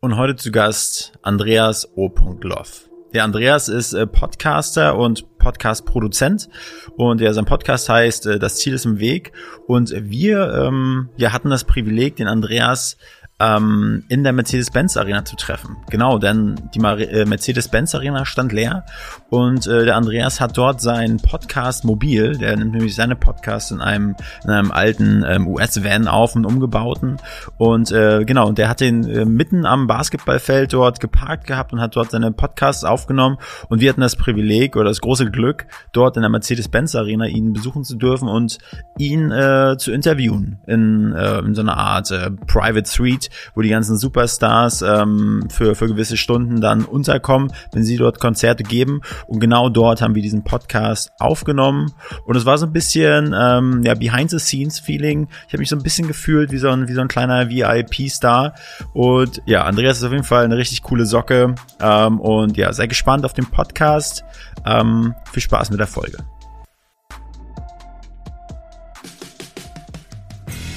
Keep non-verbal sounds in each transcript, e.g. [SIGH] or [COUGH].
Und heute zu Gast Andreas O. Loff. Der Andreas ist äh, Podcaster und Podcast-Produzent und ja, sein Podcast heißt äh, Das Ziel ist im Weg und wir ähm, ja, hatten das Privileg, den Andreas ähm, in der Mercedes-Benz Arena zu treffen. Genau, denn die äh, Mercedes-Benz Arena stand leer und äh, der Andreas hat dort seinen Podcast mobil, der nimmt nämlich seine Podcasts in einem, in einem alten ähm, US-Van auf und umgebauten und äh, genau, und der hat den äh, mitten am Basketballfeld dort geparkt gehabt und hat dort seine Podcasts aufgenommen und wir hatten das Privileg oder das große Glück, dort in der Mercedes-Benz Arena ihn besuchen zu dürfen und ihn äh, zu interviewen in, äh, in so einer Art äh, Private Suite wo die ganzen Superstars ähm, für, für gewisse Stunden dann unterkommen, wenn sie dort Konzerte geben. Und genau dort haben wir diesen Podcast aufgenommen. Und es war so ein bisschen ähm, ja, Behind-the-Scenes-Feeling. Ich habe mich so ein bisschen gefühlt wie so ein, wie so ein kleiner VIP-Star. Und ja, Andreas ist auf jeden Fall eine richtig coole Socke. Ähm, und ja, sei gespannt auf den Podcast. Ähm, viel Spaß mit der Folge.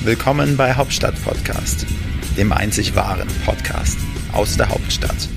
Willkommen bei Hauptstadt Podcast dem einzig wahren Podcast aus der Hauptstadt.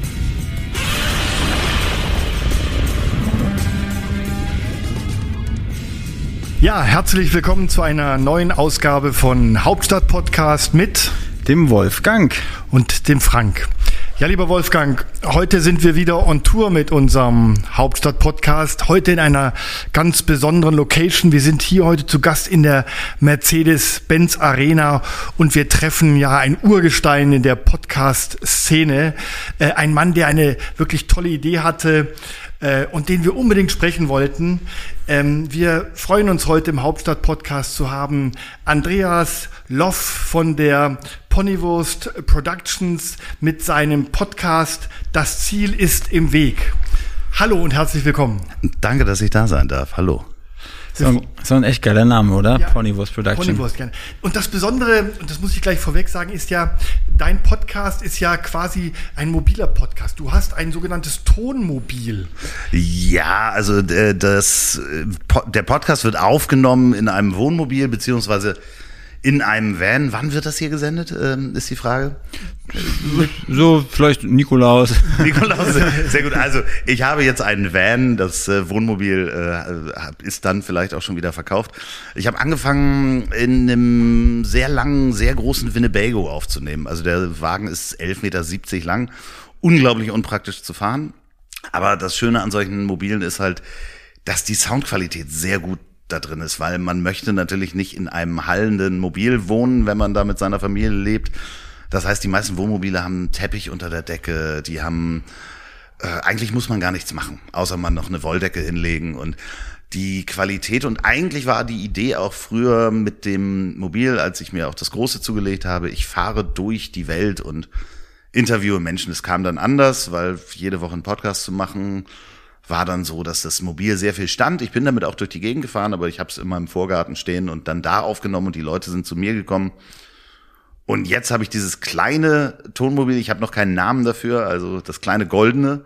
Ja, herzlich willkommen zu einer neuen Ausgabe von Hauptstadt Podcast mit dem Wolfgang und dem Frank. Ja, lieber Wolfgang, heute sind wir wieder on Tour mit unserem Hauptstadt-Podcast. Heute in einer ganz besonderen Location. Wir sind hier heute zu Gast in der Mercedes-Benz Arena und wir treffen ja ein Urgestein in der Podcast-Szene. Äh, ein Mann, der eine wirklich tolle Idee hatte, äh, und den wir unbedingt sprechen wollten. Ähm, wir freuen uns heute im Hauptstadt-Podcast zu haben Andreas Loff von der Ponywurst Productions mit seinem Podcast Das Ziel ist im Weg. Hallo und herzlich willkommen. Danke, dass ich da sein darf. Hallo. So ein, so ein echt geiler Name, oder? Ja, Ponywurst Production. Ponywurst, gerne. Und das Besondere, und das muss ich gleich vorweg sagen, ist ja, dein Podcast ist ja quasi ein mobiler Podcast. Du hast ein sogenanntes Tonmobil. Ja, also äh, das, äh, der Podcast wird aufgenommen in einem Wohnmobil, beziehungsweise in einem Van. Wann wird das hier gesendet, ähm, ist die Frage? So, vielleicht Nikolaus. [LAUGHS] Nikolaus, sehr gut. Also ich habe jetzt einen Van, das äh, Wohnmobil äh, ist dann vielleicht auch schon wieder verkauft. Ich habe angefangen in einem sehr langen, sehr großen Winnebago aufzunehmen. Also der Wagen ist 11,70 Meter lang, unglaublich unpraktisch zu fahren. Aber das Schöne an solchen Mobilen ist halt, dass die Soundqualität sehr gut da drin ist, weil man möchte natürlich nicht in einem hallenden Mobil wohnen, wenn man da mit seiner Familie lebt. Das heißt, die meisten Wohnmobile haben einen Teppich unter der Decke, die haben äh, eigentlich muss man gar nichts machen, außer man noch eine Wolldecke hinlegen und die Qualität und eigentlich war die Idee auch früher mit dem Mobil, als ich mir auch das große zugelegt habe, ich fahre durch die Welt und interviewe Menschen. Es kam dann anders, weil jede Woche einen Podcast zu machen, war dann so, dass das Mobil sehr viel stand. Ich bin damit auch durch die Gegend gefahren, aber ich habe es immer im Vorgarten stehen und dann da aufgenommen und die Leute sind zu mir gekommen. Und jetzt habe ich dieses kleine Tonmobil, ich habe noch keinen Namen dafür, also das kleine goldene.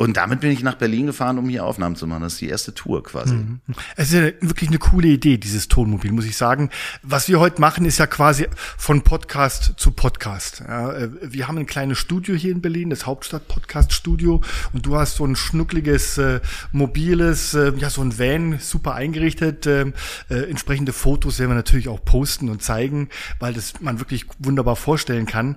Und damit bin ich nach Berlin gefahren, um hier Aufnahmen zu machen. Das ist die erste Tour quasi. Mhm. Es ist ja wirklich eine coole Idee, dieses Tonmobil, muss ich sagen. Was wir heute machen, ist ja quasi von Podcast zu Podcast. Äh, wir haben ein kleines Studio hier in Berlin, das Hauptstadt-Podcast-Studio. Und du hast so ein schnuckliges, äh, mobiles, äh, ja, so ein Van, super eingerichtet. Äh, äh, entsprechende Fotos werden wir natürlich auch posten und zeigen, weil das man wirklich wunderbar vorstellen kann.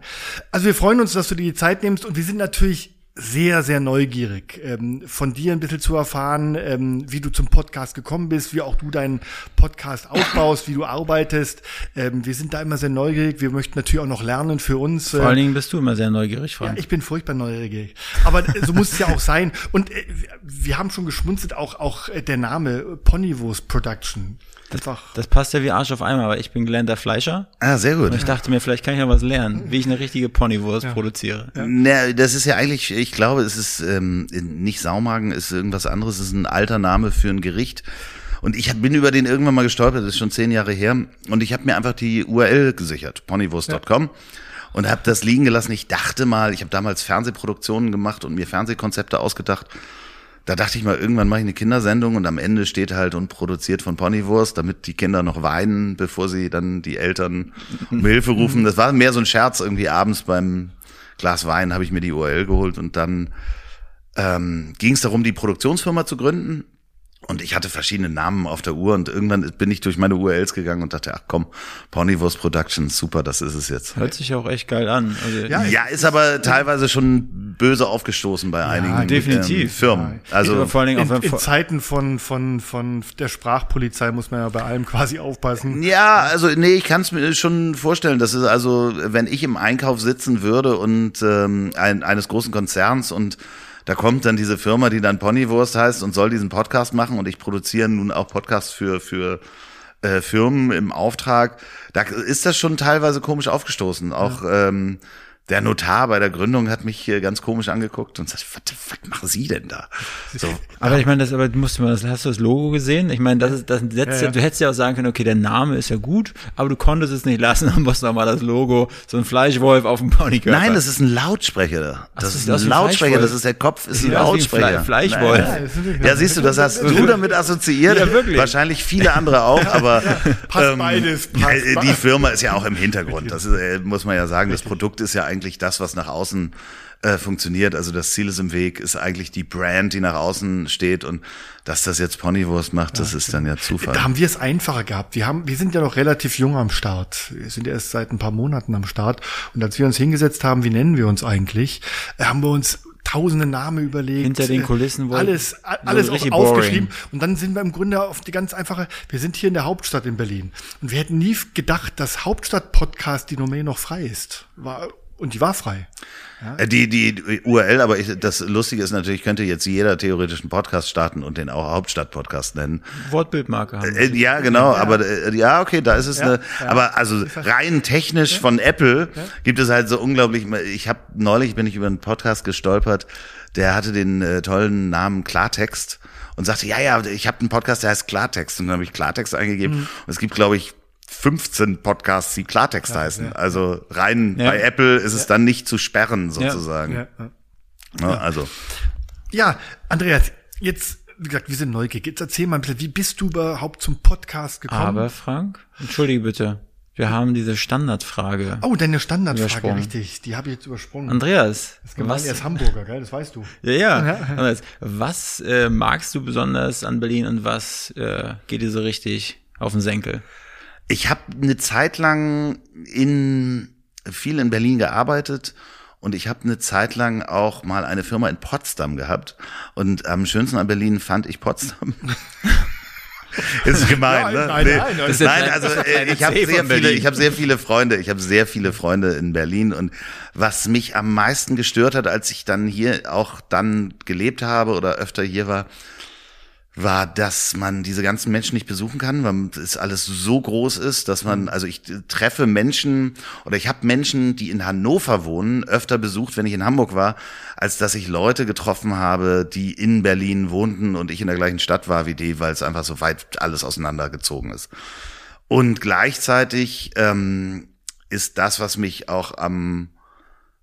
Also wir freuen uns, dass du dir die Zeit nimmst und wir sind natürlich sehr, sehr neugierig, ähm, von dir ein bisschen zu erfahren, ähm, wie du zum Podcast gekommen bist, wie auch du deinen Podcast aufbaust, wie du arbeitest. Ähm, wir sind da immer sehr neugierig. Wir möchten natürlich auch noch lernen für uns. Vor allen Dingen bist du immer sehr neugierig, Frank. Ja, ich bin furchtbar neugierig. Aber so muss es ja auch sein. Und äh, wir haben schon geschmunzelt, auch, auch äh, der Name Ponywurst Production. Das, das, passt ja wie Arsch auf einmal, weil ich bin gelernter Fleischer. Ah, sehr gut. Und ich dachte mir, vielleicht kann ich ja was lernen, wie ich eine richtige Ponywurst ja. produziere. Ja. Na, das ist ja eigentlich, ich glaube, es ist ähm, nicht Saumagen, ist irgendwas anderes, es ist ein alter Name für ein Gericht. Und ich bin über den irgendwann mal gestolpert, das ist schon zehn Jahre her. Und ich habe mir einfach die URL gesichert, ponywurst.com. Ja. Und habe das liegen gelassen. Ich dachte mal, ich habe damals Fernsehproduktionen gemacht und mir Fernsehkonzepte ausgedacht da dachte ich mal, irgendwann mache ich eine Kindersendung und am Ende steht halt und produziert von Ponywurst, damit die Kinder noch weinen, bevor sie dann die Eltern um [LAUGHS] Hilfe rufen. Das war mehr so ein Scherz irgendwie abends beim Glas Wein habe ich mir die URL geholt und dann ähm, ging es darum, die Produktionsfirma zu gründen. Und ich hatte verschiedene Namen auf der Uhr und irgendwann bin ich durch meine URLs gegangen und dachte, ach komm, Ponywurst Productions, super, das ist es jetzt. Hört sich auch echt geil an. Also, ja, ja, ist aber teilweise schon böse aufgestoßen bei einigen definitiv. Ähm, Firmen. Also vor allen Dingen In, auch in Zeiten von, von, von der Sprachpolizei muss man ja bei allem quasi aufpassen. Ja, also nee, ich kann es mir schon vorstellen. Das ist also, wenn ich im Einkauf sitzen würde und ähm, ein, eines großen Konzerns und da kommt dann diese Firma, die dann Ponywurst heißt und soll diesen Podcast machen und ich produziere nun auch Podcasts für für äh, Firmen im Auftrag. Da ist das schon teilweise komisch aufgestoßen. Auch ähm, der Notar bei der Gründung hat mich hier ganz komisch angeguckt und sagt, was, was machen Sie denn da? So, [LAUGHS] Aber ich meine, das, aber du musst mal, das, hast du das Logo gesehen? Ich meine, das ist, das setzt ja, ja. du hättest ja auch sagen können, okay, der Name ist ja gut, aber du konntest es nicht lassen [LAUGHS] und musst noch mal das Logo, so ein Fleischwolf auf dem Ponykörper. Nein, das ist ein Lautsprecher. Das das ist ein Lautsprecher. Das ist der Kopf, ist ein wie ein Fle- Lautsprecher. Fleischwolf. Nein. Ja, siehst du, das hast du damit assoziiert. Ja, wirklich. Wahrscheinlich viele andere auch, [LAUGHS] aber Passt beides, passt die. Firma ist ja auch im Hintergrund. Das ist, äh, muss man ja sagen. Das Produkt ist ja eigentlich das, was nach außen äh, funktioniert. Also das Ziel ist im Weg, ist eigentlich die Brand, die nach außen steht und dass das jetzt Ponywurst macht, das ist dann ja Zufall. Da haben wir es einfacher gehabt. Wir haben, wir sind ja noch relativ jung am Start. Wir sind erst seit ein paar Monaten am Start. Und als wir uns hingesetzt haben, wie nennen wir uns eigentlich, äh, haben wir uns tausende Namen überlegt. Hinter den äh, Kulissen wohl- Alles, alles auch richtig aufgeschrieben. boring. Und dann sind wir im Grunde auf die ganz einfache, wir sind hier in der Hauptstadt in Berlin. Und wir hätten nie gedacht, dass Hauptstadt-Podcast die Domain noch frei ist. War, und die war frei. Äh, Die, die URL, aber ich, das Lustige ist natürlich, könnte jetzt jeder theoretisch einen Podcast starten und den auch Hauptstadt-Podcast nennen. Wortbildmarke haben. Äh, ja, genau, aber äh, ja, okay, da ist es eine, ja. aber also rein technisch von Apple gibt es halt so unglaublich, ich habe neulich bin ich über einen Podcast gestolpert, der hatte den äh, tollen Namen Klartext und sagte, ja, ja, ich habe einen Podcast, der heißt Klartext und dann habe ich Klartext eingegeben und es gibt glaube ich 15 Podcasts, die Klartext heißen. Also rein Ja. bei Apple ist es dann nicht zu sperren sozusagen. Ja, ja. Ja, also Ja, Andreas, jetzt, wie gesagt, wir sind neugierig. Jetzt erzähl mal ein bisschen, wie bist du überhaupt zum Podcast gekommen? Aber Frank, entschuldige bitte, wir haben diese Standardfrage. oh, deine Standardfrage, richtig. Die habe ich jetzt übersprungen. Andreas, das was, er ist Hamburger, gell? Das weißt du. ja, ja, Andreas, was äh, magst du besonders an Berlin und was äh, geht dir so richtig auf den Senkel? Ich habe eine Zeit lang in viel in Berlin gearbeitet und ich habe eine Zeit lang auch mal eine Firma in Potsdam gehabt und am schönsten an Berlin fand ich Potsdam. [LAUGHS] Ist gemein, Nein, ne? nein, nein, nein. Nein, also äh, ich habe sehr viele, ich habe sehr viele Freunde, ich habe sehr viele Freunde in Berlin und was mich am meisten gestört hat, als ich dann hier auch dann gelebt habe oder öfter hier war, war, dass man diese ganzen Menschen nicht besuchen kann, weil es alles so groß ist, dass man, also ich treffe Menschen oder ich habe Menschen, die in Hannover wohnen, öfter besucht, wenn ich in Hamburg war, als dass ich Leute getroffen habe, die in Berlin wohnten und ich in der gleichen Stadt war wie die, weil es einfach so weit alles auseinandergezogen ist. Und gleichzeitig ähm, ist das, was mich auch am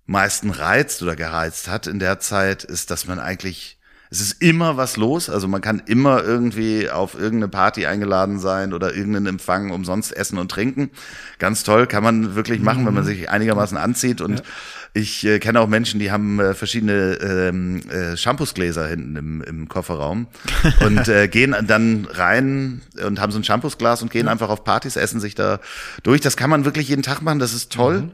meisten reizt oder gereizt hat in der Zeit, ist, dass man eigentlich, es ist immer was los, also man kann immer irgendwie auf irgendeine Party eingeladen sein oder irgendeinen Empfang umsonst essen und trinken. Ganz toll, kann man wirklich machen, wenn man sich einigermaßen anzieht. Und ich äh, kenne auch Menschen, die haben äh, verschiedene ähm, äh, Shampoosgläser hinten im, im Kofferraum [LAUGHS] und äh, gehen dann rein und haben so ein Shampoosglas und gehen einfach auf Partys, essen sich da durch. Das kann man wirklich jeden Tag machen, das ist toll.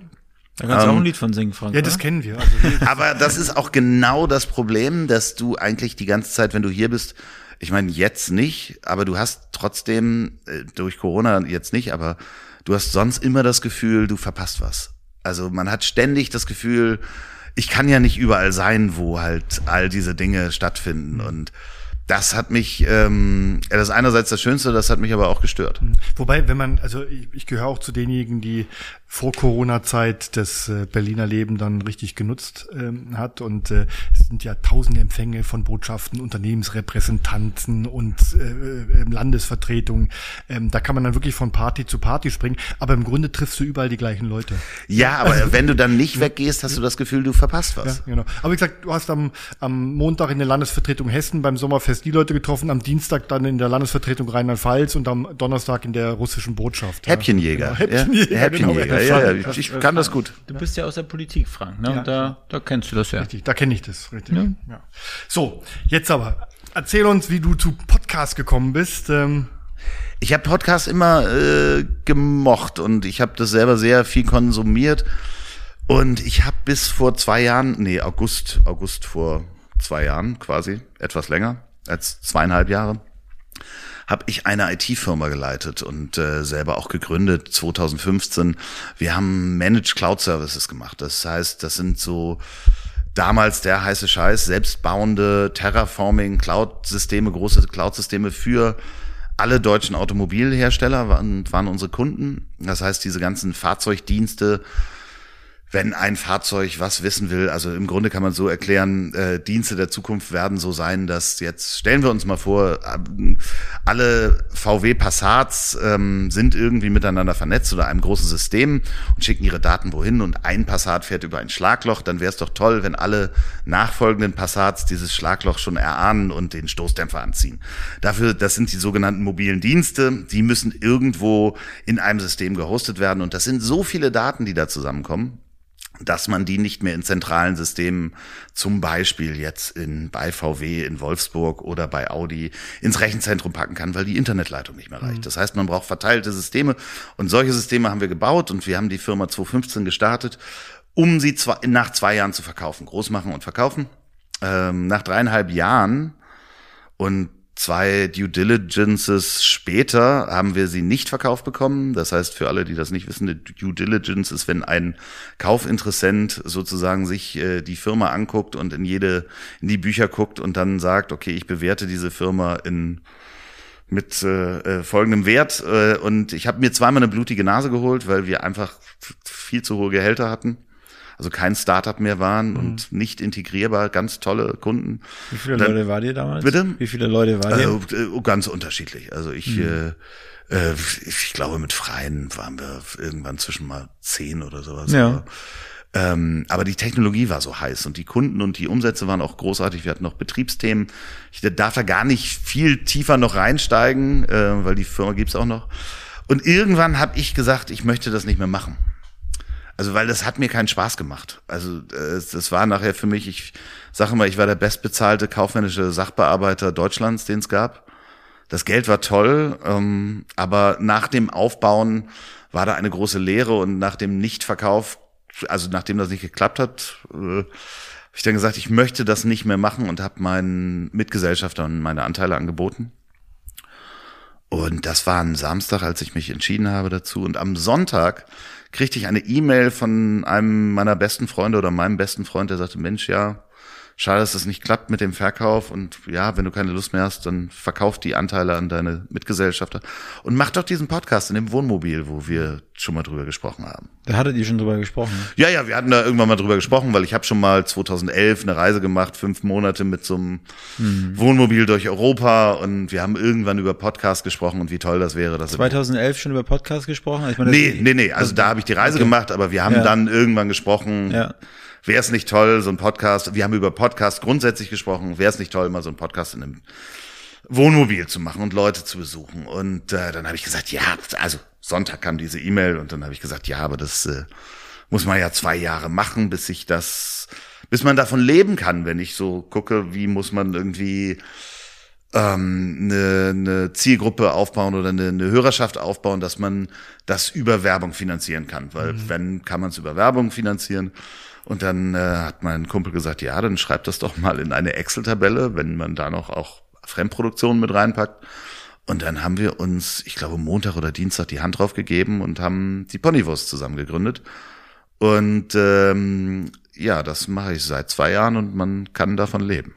Da kannst du auch Ähm, ein Lied von singen, Frank. Ja, das oder? kennen wir. Also, [LAUGHS] Aber das ist auch genau das Problem, dass du eigentlich die ganze Zeit, wenn du hier bist, ich meine jetzt nicht, aber du hast trotzdem äh, durch Corona jetzt nicht, aber du hast sonst immer das Gefühl, du verpasst was. Also man hat ständig das Gefühl, ich kann ja nicht überall sein, wo halt all diese Dinge stattfinden und das hat mich, ähm, das ist einerseits das Schönste, das hat mich aber auch gestört. Wobei, wenn man, also ich, ich gehöre auch zu denjenigen, die vor Corona-Zeit das äh, Berliner Leben dann richtig genutzt ähm, hat und äh, es sind ja tausende Empfänge von Botschaften, Unternehmensrepräsentanten und äh, äh, Landesvertretungen. Ähm, da kann man dann wirklich von Party zu Party springen, aber im Grunde triffst du überall die gleichen Leute. Ja, aber wenn du dann nicht weggehst, hast du das Gefühl, du verpasst was. Ja, genau. Aber wie gesagt, du hast am, am Montag in der Landesvertretung Hessen beim Sommerfest die Leute getroffen, am Dienstag dann in der Landesvertretung Rheinland-Pfalz und am Donnerstag in der russischen Botschaft. ja. Häppchenjäger. Genau, Häppchenjäger, Ja, Häppchenjäger. genau. Ja, ja, ja, ich, ich kann das gut. Du bist ja aus der Politik, Frank, ne? Ja. Und da, da kennst du das ja. Richtig, da kenne ich das, richtig. Ja. So, jetzt aber, erzähl uns, wie du zu Podcast gekommen bist. Ähm, Ich habe Podcasts immer äh, gemocht und ich habe das selber sehr viel konsumiert. Und ich habe bis vor zwei Jahren, nee, August, August vor zwei Jahren quasi, etwas länger als zweieinhalb Jahre, habe ich eine IT-Firma geleitet und äh, selber auch gegründet 2015. Wir haben Managed Cloud Services gemacht. Das heißt, das sind so damals der heiße Scheiß, selbstbauende Terraforming Cloud-Systeme, große Cloud-Systeme für alle deutschen Automobilhersteller waren, waren unsere Kunden. Das heißt, diese ganzen Fahrzeugdienste, wenn ein Fahrzeug was wissen will, also im Grunde kann man so erklären, äh, Dienste der Zukunft werden so sein, dass jetzt stellen wir uns mal vor, ähm, alle VW Passats ähm, sind irgendwie miteinander vernetzt oder einem großen System und schicken ihre Daten wohin und ein Passat fährt über ein Schlagloch, dann wäre es doch toll, wenn alle nachfolgenden Passats dieses Schlagloch schon erahnen und den Stoßdämpfer anziehen. Dafür, das sind die sogenannten mobilen Dienste, die müssen irgendwo in einem System gehostet werden und das sind so viele Daten, die da zusammenkommen dass man die nicht mehr in zentralen Systemen, zum Beispiel jetzt in, bei VW in Wolfsburg oder bei Audi, ins Rechenzentrum packen kann, weil die Internetleitung nicht mehr reicht. Das heißt, man braucht verteilte Systeme und solche Systeme haben wir gebaut und wir haben die Firma 2015 gestartet, um sie zwei, nach zwei Jahren zu verkaufen, groß machen und verkaufen. Ähm, nach dreieinhalb Jahren und zwei Due Diligences später haben wir sie nicht verkauft bekommen. Das heißt, für alle, die das nicht wissen, eine Due Diligence ist, wenn ein Kaufinteressent sozusagen sich äh, die Firma anguckt und in jede, in die Bücher guckt und dann sagt, okay, ich bewerte diese Firma in mit äh, äh, folgendem Wert äh, und ich habe mir zweimal eine blutige Nase geholt, weil wir einfach viel zu hohe Gehälter hatten. Also kein Startup mehr waren Mhm. und nicht integrierbar, ganz tolle Kunden. Wie viele Dann- Leute war dir damals? Bitte? Wie viele Leute war dir? Äh, äh, ganz unterschiedlich. Also ich, Mhm. äh, äh, ich glaube, mit Freien waren wir irgendwann zwischen mal zehn oder sowas. Ja. Aber, ähm, aber die Technologie war so heiß und die Kunden und die Umsätze waren auch großartig. Wir hatten noch Betriebsthemen. Ich darf da gar nicht viel tiefer noch reinsteigen, äh, weil die Firma gibt's auch noch. Und irgendwann habe ich gesagt, ich möchte das nicht mehr machen. Also, weil das hat mir keinen Spaß gemacht. Also, äh, das war nachher für mich, ich sage mal, ich war der bestbezahlte kaufmännische Sachbearbeiter Deutschlands, den es gab. Das Geld war toll, ähm, aber nach dem Aufbauen war da eine große Leere und nach dem Nichtverkauf, also nachdem das nicht geklappt hat, äh, habe ich dann gesagt, ich möchte das nicht mehr machen und habe meinen Mitgesellschaftern meine Anteile angeboten. Und das war ein Samstag, als ich mich entschieden habe dazu. Und am Sonntag kriegte ich eine E-Mail von einem meiner besten Freunde oder meinem besten Freund, der sagte, Mensch, ja, schade, dass das nicht klappt mit dem Verkauf. Und ja, wenn du keine Lust mehr hast, dann verkauf die Anteile an deine Mitgesellschafter. Und mach doch diesen Podcast in dem Wohnmobil, wo wir schon mal drüber gesprochen haben. Da hattet ihr schon drüber gesprochen. Ja, ja, wir hatten da irgendwann mal drüber gesprochen, weil ich habe schon mal 2011 eine Reise gemacht, fünf Monate mit so einem Wohnmobil durch Europa und wir haben irgendwann über Podcast gesprochen und wie toll das wäre. Dass 2011 schon über Podcast gesprochen? Ich meine, nee, nee, nee, also da habe ich die Reise Okay. gemacht, aber wir haben Ja. dann irgendwann gesprochen, Ja. Wäre es nicht toll, so ein Podcast, wir haben über Podcast grundsätzlich gesprochen, wäre es nicht toll, mal so ein Podcast in einem Wohnmobil zu machen und Leute zu besuchen. Und äh, dann habe ich gesagt, ja, also Sonntag kam diese E-Mail und dann habe ich gesagt, ja, aber das äh, muss man ja zwei Jahre machen, bis ich das, bis man davon leben kann, wenn ich so gucke, wie muss man irgendwie ähm, eine, eine Zielgruppe aufbauen oder eine, eine Hörerschaft aufbauen, dass man das über Werbung finanzieren kann. Weil wenn, kann man es über Werbung finanzieren. Und dann äh, hat mein Kumpel gesagt, ja, dann schreibt das doch mal in eine Excel-Tabelle, wenn man da noch auch Fremdproduktionen mit reinpackt. Und dann haben wir uns, ich glaube, Montag oder Dienstag die Hand drauf gegeben und haben die Ponywurst zusammen gegründet. Und ähm, ja, das mache ich seit zwei Jahren und man kann davon leben.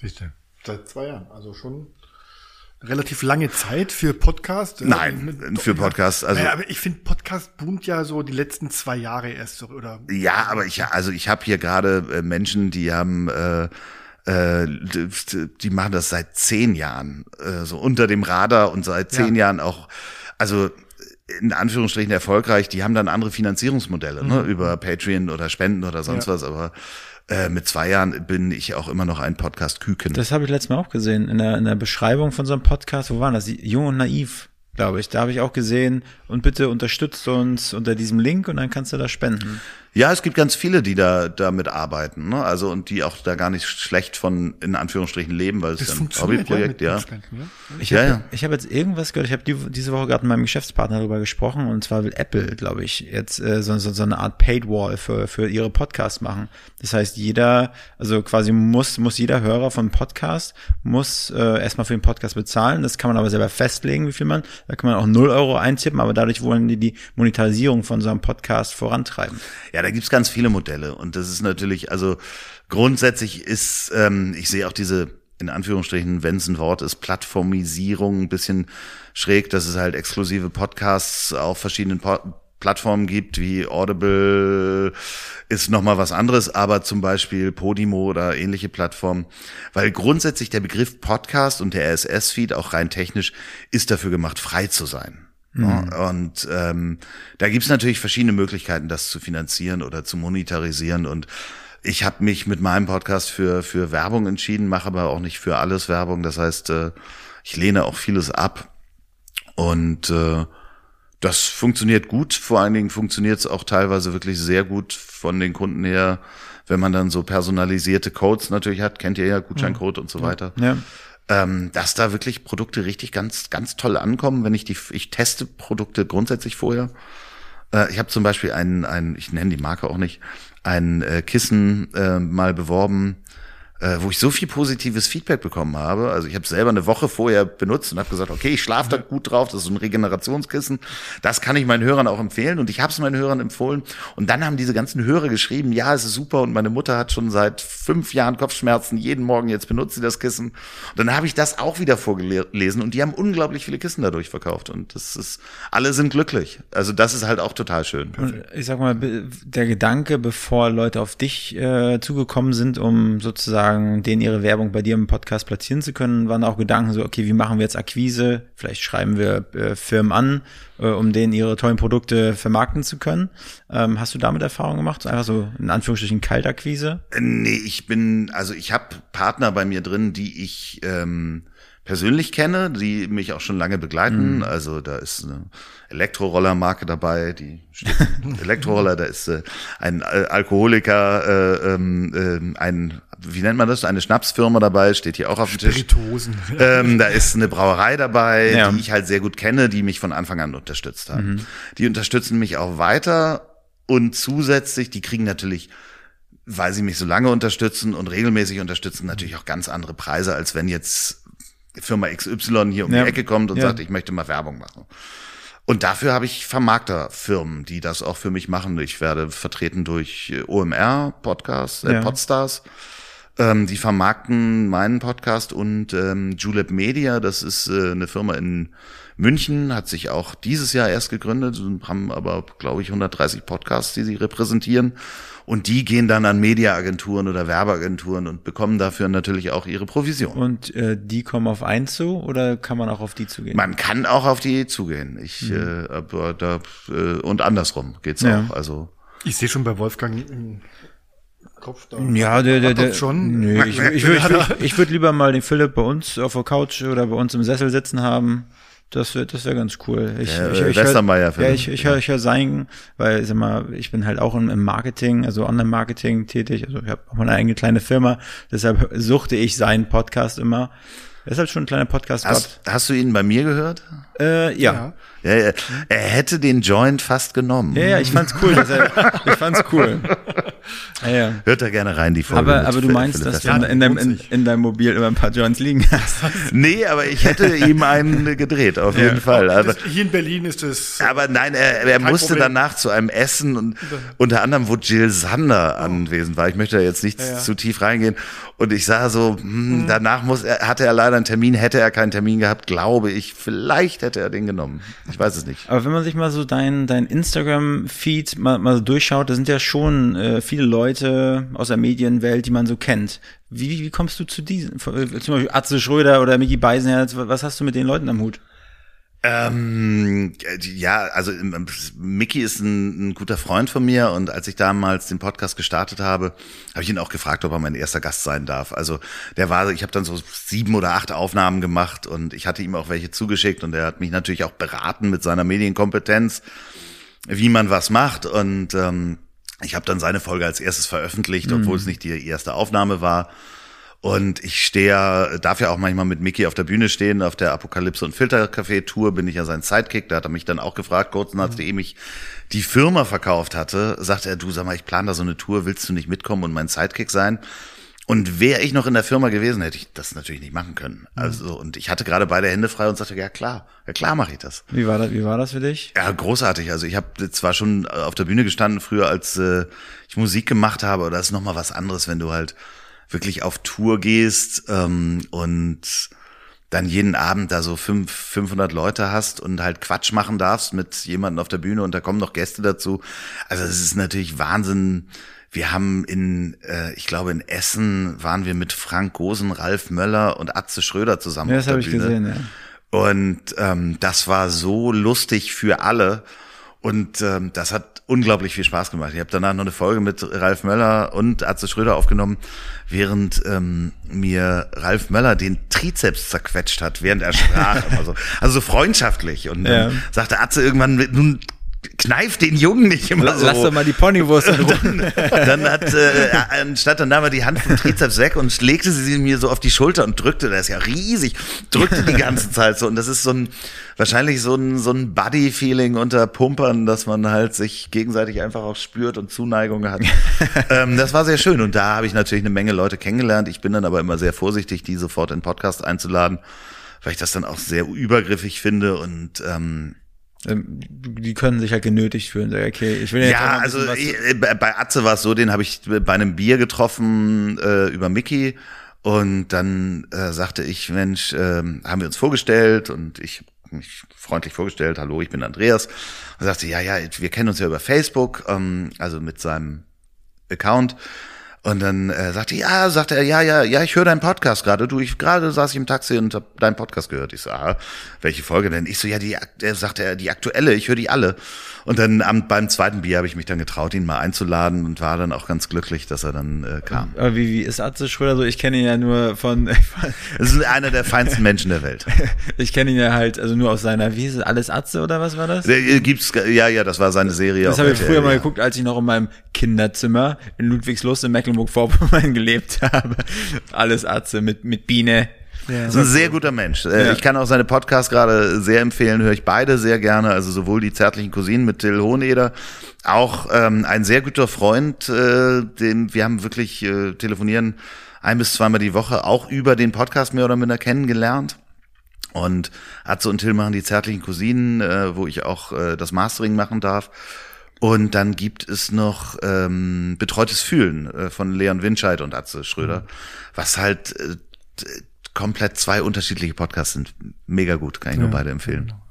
Siehst du, seit zwei Jahren. Also schon relativ lange Zeit für Podcast. Nein, für Podcast, also- naja, aber ich finde, Podcast boomt ja so die letzten zwei Jahre erst so, oder? Ja, aber ich, also ich habe hier gerade äh, Menschen, die haben, äh, äh, die machen das seit zehn Jahren, äh, so unter dem Radar und seit zehn Ja. Jahren auch, also in Anführungsstrichen erfolgreich. Die haben dann andere Finanzierungsmodelle, ne, über Patreon oder Spenden oder sonst Ja. was. Aber äh, mit zwei Jahren bin ich auch immer noch ein Podcast-Küken. Das habe ich letztes Mal auch gesehen in der, in der Beschreibung von so einem Podcast. Wo waren das? Jung und naiv. glaube ich. Da habe ich auch gesehen. Und bitte unterstützt uns unter diesem Link und dann kannst du da spenden. Ja, es gibt ganz viele, die da damit arbeiten, ne? Also und die auch da gar nicht schlecht von in Anführungsstrichen leben, weil es Das ist ein Hobbyprojekt, ja. ja. ja. Ich Ja, habe ja. ich hab jetzt irgendwas gehört, ich habe die, diese Woche gerade mit meinem Geschäftspartner darüber gesprochen und zwar will Apple, glaube ich, jetzt äh, so, so, so eine Art Paid-Wall für, für ihre Podcasts machen. Das heißt, jeder, also quasi muss, muss jeder Hörer von Podcast, muss äh, erstmal für den Podcast bezahlen. Das kann man aber selber festlegen, wie viel man, da kann man auch 0 Euro eintippen, aber dadurch wollen die die Monetarisierung von so einem Podcast vorantreiben. Ja, da gibt's ganz viele Modelle und das ist natürlich, also grundsätzlich ist, ähm, ich sehe auch diese, in Anführungsstrichen, wenn es ein Wort ist, Plattformisierung ein bisschen schräg, dass es halt exklusive Podcasts auf verschiedenen po Plattformen gibt, wie Audible ist nochmal was anderes, aber zum Beispiel Podimo oder ähnliche Plattformen, weil grundsätzlich der Begriff Podcast und der RSS-Feed auch rein technisch ist dafür gemacht, frei zu sein. Ja, und ähm, da gibt's natürlich verschiedene Möglichkeiten, das zu finanzieren oder zu monetarisieren. Und ich habe mich mit meinem Podcast für, für Werbung entschieden, mache aber auch nicht für alles Werbung. Das heißt, äh, ich lehne auch vieles ab. Und äh, das funktioniert gut. Vor allen Dingen funktioniert es auch teilweise wirklich sehr gut von den Kunden her, wenn man dann so personalisierte Codes natürlich hat. Kennt ihr ja, Gutscheincode und so weiter Ja. Ähm, dass da wirklich Produkte richtig ganz, ganz toll ankommen, wenn ich die, ich teste Produkte grundsätzlich vorher. Äh, ich habe zum Beispiel einen, einen, ich nenne die Marke auch nicht, ein äh, Kissen äh, mal beworben, äh, wo ich so viel positives Feedback bekommen habe. Also ich habe selber eine Woche vorher benutzt und habe gesagt, okay, ich schlafe da gut drauf, das ist so ein Regenerationskissen. Das kann ich meinen Hörern auch empfehlen und ich habe es meinen Hörern empfohlen. Und dann haben diese ganzen Hörer geschrieben, ja, es ist super und meine Mutter hat schon seit fünf Jahren Kopfschmerzen, jeden Morgen jetzt benutzt sie das Kissen. Und dann habe ich das auch wieder vorgelesen und die haben unglaublich viele Kissen dadurch verkauft und das ist, alle sind glücklich. Also das ist halt auch total schön. Ich sag mal, der Gedanke, bevor Leute auf dich äh, zugekommen sind, um sozusagen denen ihre Werbung bei dir im Podcast platzieren zu können, waren auch Gedanken so, okay, wie machen wir jetzt Akquise? Vielleicht schreiben wir äh, Firmen an, äh, um denen ihre tollen Produkte vermarkten zu können. Ähm, hast du damit Erfahrung gemacht? Einfach so in Anführungsstrichen Kaltakquise? Äh, Nee, ich bin, also ich habe Partner bei mir drin, die ich ähm, persönlich kenne, die mich auch schon lange begleiten. Also da ist eine Elektroroller-Marke dabei, die steht [LAUGHS] Elektroroller, da ist äh, ein äh, Alkoholiker, äh, ähm, ähm, ein, wie nennt man das, eine Schnapsfirma dabei, steht hier auch auf dem Tisch. Spirituosen. Ähm, da ist eine Brauerei dabei, Ja. die ich halt sehr gut kenne, die mich von Anfang an unterstützt haben. Die unterstützen mich auch weiter und zusätzlich, die kriegen natürlich, weil sie mich so lange unterstützen und regelmäßig unterstützen, natürlich auch ganz andere Preise, als wenn jetzt Firma XY hier um Ja. die Ecke kommt und Ja. sagt, ich möchte mal Werbung machen. Und dafür habe ich Vermarkterfirmen, die das auch für mich machen. Ich werde vertreten durch äh, OMR Podcasts, äh, Ja. Podstars. Ähm, die vermarkten meinen Podcast und ähm, Julep Media, das ist äh, eine Firma in München, hat sich auch dieses Jahr erst gegründet haben aber, glaube ich, 130 Podcasts, die sie repräsentieren. Und die gehen dann an Mediaagenturen oder Werbeagenturen und bekommen dafür natürlich auch ihre Provision. Und äh, die kommen auf einen zu oder kann man auch auf die zugehen? Man kann auch auf die zugehen. Ich, äh, aber da, äh, und andersrum geht's Ja. auch. Also Ich sehe schon bei Wolfgang im Kopf da. Ja, der, der, Hat der schon. Nö, ich, [LAUGHS] ich, würde ich, ich würd lieber mal den Philipp bei uns auf der Couch oder bei uns im Sessel sitzen haben. Das wäre das wär ganz cool. Ich, Der, ich, ich hör- Westermeier, Ja, ich, ich höre ich hör sein, weil sag mal, ich bin halt auch im, im Marketing, also Online-Marketing tätig. Also ich habe auch meine eigene kleine Firma. Deshalb suchte ich seinen Podcast immer. Er ist halt schon ein kleiner podcast hast, hast du ihn bei mir gehört? Äh, ja. Ja, ja. Er hätte den Joint fast genommen. ja. Ja, ich fand's cool. Deshalb, ich fand's cool. [LAUGHS] Ja, ja. Hört da gerne rein, die Folge. Aber, aber du Philipp meinst, dass du in, deinem, in, in deinem Mobil immer ein paar Joints liegen hast. Nee, aber ich hätte ihm einen gedreht, auf jeden Fall. Aber, Das, hier in Berlin ist es. aber nein, er, er musste Problem. danach zu einem Essen und unter anderem, wo Jill Sander Oh. anwesend war. Ich möchte da jetzt nicht Ja, ja. zu tief reingehen. Und ich sah so, hm, Mhm. danach muss er, hatte er leider einen Termin, hätte er keinen Termin gehabt, glaube ich, vielleicht hätte er den genommen. Ich weiß es nicht. Aber wenn man sich mal so dein, dein Instagram-Feed mal, mal so durchschaut, da sind ja schon äh, viele Leute aus der Medienwelt, die man so kennt. Wie, wie kommst du zu diesen? Äh, Zum Beispiel Atze Schröder oder Micky Beisenherz, was hast du mit den Leuten am Hut? Ähm, ja, also ähm, Mickey ist ein, ein, guter Freund von mir und als ich damals den Podcast gestartet habe, habe ich ihn auch gefragt, ob er mein erster Gast sein darf. Also der war, ich habe dann so sieben oder acht Aufnahmen gemacht und ich hatte ihm auch welche zugeschickt und er hat mich natürlich auch beraten mit seiner Medienkompetenz, wie man was macht und ähm, ich habe dann seine Folge als erstes veröffentlicht, obwohl mhm. es nicht die erste Aufnahme war. Und ich stehe, darf ja auch manchmal mit Mickey auf der Bühne stehen, auf der Apokalypse und Filtercafé Tour bin ich ja sein Sidekick. Da hat er mich dann auch gefragt, kurz nachdem ich die Firma verkauft hatte, sagte er, du sag mal, ich plane da so eine Tour, willst du nicht mitkommen und mein Sidekick sein? Und wäre ich noch in der Firma gewesen, hätte ich das natürlich nicht machen können. Mhm. Also, und ich hatte gerade beide Hände frei und sagte, ja klar, ja klar mache ich das. Wie war das, wie war das für dich? Ja, großartig. Also ich habe zwar schon auf der Bühne gestanden früher, als äh, ich Musik gemacht habe, aber das ist nochmal was anderes, wenn du halt wirklich auf Tour gehst ähm, und dann jeden Abend da so fünf, 500 Leute hast und halt Quatsch machen darfst mit jemandem auf der Bühne und da kommen noch Gäste dazu. Also es ist natürlich Wahnsinn. Wir haben in, äh, ich glaube in Essen waren wir mit Frank Gosen, Ralf Möller und Atze Schröder zusammen ja, das habe ich gesehen, ja. Und ähm, das war so lustig für alle. Und ähm, das hat unglaublich viel Spaß gemacht. Ich habe danach noch eine Folge mit Ralf Möller und Atze Schröder aufgenommen, während ähm, mir Ralf Möller den Trizeps zerquetscht hat, während er sprach. [LAUGHS] also, also so freundschaftlich. Und dann ja. sagte Atze irgendwann, nun kneif den Jungen nicht immer Lass so. Lass doch mal die Ponywurst. Dann, [LAUGHS] dann hat, äh, anstatt dann nahm er die Hand vom Trizeps weg und legte sie mir so auf die Schulter und drückte, das ist ja riesig, drückte die ganze [LAUGHS] Zeit so. Und das ist so ein, wahrscheinlich so ein, so ein Buddy-Feeling unter Pumpern, dass man halt sich gegenseitig einfach auch spürt und Zuneigung hat. [LAUGHS] ähm, das war sehr schön. Und da habe ich natürlich eine Menge Leute kennengelernt. Ich bin dann aber immer sehr vorsichtig, die sofort in Podcast einzuladen, weil ich das dann auch sehr übergriffig finde und ähm, die können sich halt genötigt fühlen. Okay, ich will jetzt ja, also äh, bei Atze war es so, den habe ich bei einem Bier getroffen äh, über Mickey und dann äh, sagte ich, Mensch, äh, haben wir uns vorgestellt und ich mich freundlich vorgestellt, hallo, ich bin Andreas. Und sagte, ja, ja, wir kennen uns ja über Facebook, ähm, also mit seinem Account. Und dann äh, sagte ja, sagte er, ja, ja, ja, ich höre deinen Podcast gerade. Du, ich gerade saß ich im Taxi und hab deinen Podcast gehört. Ich so, ah, welche Folge denn? Ich so, ja, die, er sagte er, die aktuelle, ich höre die alle. Und dann am, beim zweiten Bier habe ich mich dann getraut, ihn mal einzuladen und war dann auch ganz glücklich, dass er dann äh, kam. Aber wie, wie ist Atze Schröder so? Ich kenne ihn ja nur von. [LAUGHS] das ist einer der feinsten Menschen der Welt. [LAUGHS] ich kenne ihn ja halt, also nur aus seiner, wie ist es, alles Atze oder was war das? Äh, gibt's, ja, ja, das war seine Serie. Das habe ich früher mal geguckt, als ich noch in meinem Kinderzimmer in Ludwigslust in Mecklenburg-Vorpommern [LAUGHS] gelebt habe. Alles Atze mit, mit Biene, ja. Ist ein sehr guter Mensch. Äh, ja. Ich kann auch seine Podcasts gerade sehr empfehlen, höre ich beide sehr gerne. Also sowohl die zärtlichen Cousinen mit Till Hoheneder, auch ähm, ein sehr guter Freund, äh, den wir haben wirklich äh, telefonieren ein bis zweimal die Woche, auch über den Podcast mehr oder minder kennengelernt. Und Atze und Till machen die zärtlichen Cousinen, äh, wo ich auch äh, das Mastering machen darf. Und dann gibt es noch ähm, Betreutes Fühlen äh, von Leon Winscheid und Atze Schröder, mhm. was halt äh, komplett zwei unterschiedliche Podcasts sind. Mega gut, kann ich ja, nur beide empfehlen. Genau.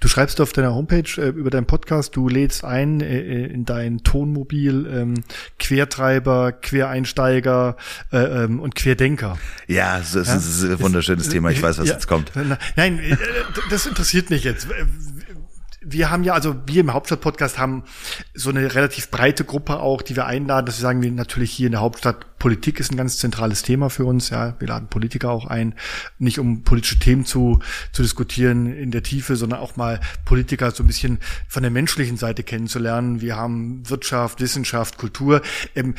Du schreibst auf deiner Homepage äh, über deinen Podcast, du lädst ein äh, äh in dein Tonmobil ähm, Quertreiber, Quereinsteiger äh, ähm, und Querdenker. Ja, das ist, ja? ein wunderschönes ist, Thema. Ich weiß, was ja, jetzt kommt. Nein, äh, das interessiert mich jetzt wir haben ja, also wir im Hauptstadt-Podcast haben so eine relativ breite Gruppe auch, die wir einladen, dass wir sagen, wir natürlich hier in der Hauptstadt Politik ist ein ganz zentrales Thema für uns. Ja, wir laden Politiker auch ein, nicht um politische Themen zu, zu diskutieren in der Tiefe, sondern auch mal Politiker so ein bisschen von der menschlichen Seite kennenzulernen. Wir haben Wirtschaft, Wissenschaft, Kultur. Ähm,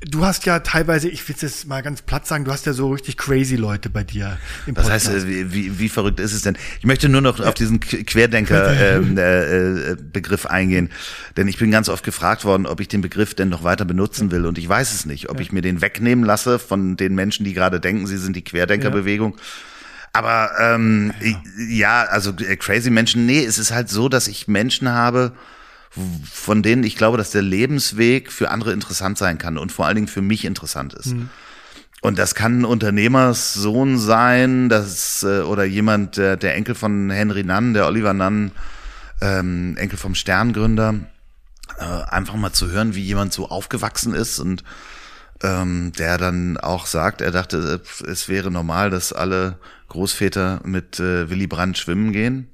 du hast ja teilweise, ich will es jetzt mal ganz platt sagen, du hast ja so richtig crazy Leute bei dir im Podcast. Was heißt, wie, wie, wie verrückt ist es denn? Ich möchte nur noch ja. auf diesen Querdenker ähm, äh, äh, Begriff eingehen, denn ich bin ganz oft gefragt worden, ob ich den Begriff denn noch weiter benutzen will und ich weiß es nicht, ob ja. ich mir den wegnehmen lasse von den Menschen, die gerade denken, sie sind die Querdenkerbewegung. Ja. Aber ähm, ja. ja, also äh, crazy Menschen, nee, es ist halt so, dass ich Menschen habe, von denen ich glaube, dass der Lebensweg für andere interessant sein kann und vor allen Dingen für mich interessant ist. Mhm. Und das kann ein Unternehmerssohn sein, das äh, oder jemand, der, der Enkel von Henry Nunn, der Oliver Nunn, ähm, Enkel vom Sterngründer, äh, einfach mal zu hören, wie jemand so aufgewachsen ist und ähm, der dann auch sagt, er dachte, es wäre normal, dass alle Großväter mit äh, Willy Brandt schwimmen gehen.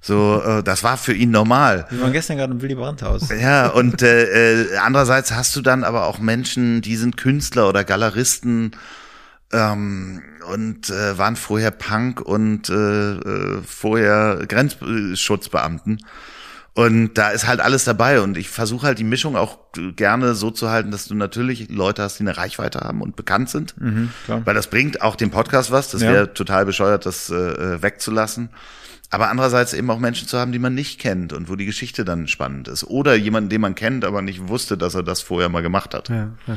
So, äh, das war für ihn normal. Wir waren gestern gerade im Willy Brandt-Haus. Ja, und äh, äh, andererseits hast du dann aber auch Menschen, die sind Künstler oder Galeristen ähm, und äh, waren vorher Punk und äh, äh, vorher Grenzschutzbeamten. Und da ist halt alles dabei und ich versuche halt die Mischung auch gerne so zu halten, dass du natürlich Leute hast, die eine Reichweite haben und bekannt sind, Mhm, weil das bringt auch dem Podcast was. Das Ja. wäre total bescheuert, das äh, wegzulassen. Aber andererseits eben auch Menschen zu haben, die man nicht kennt und wo die Geschichte dann spannend ist. Oder jemanden, den man kennt, aber nicht wusste, dass er das vorher mal gemacht hat. Ja, ja.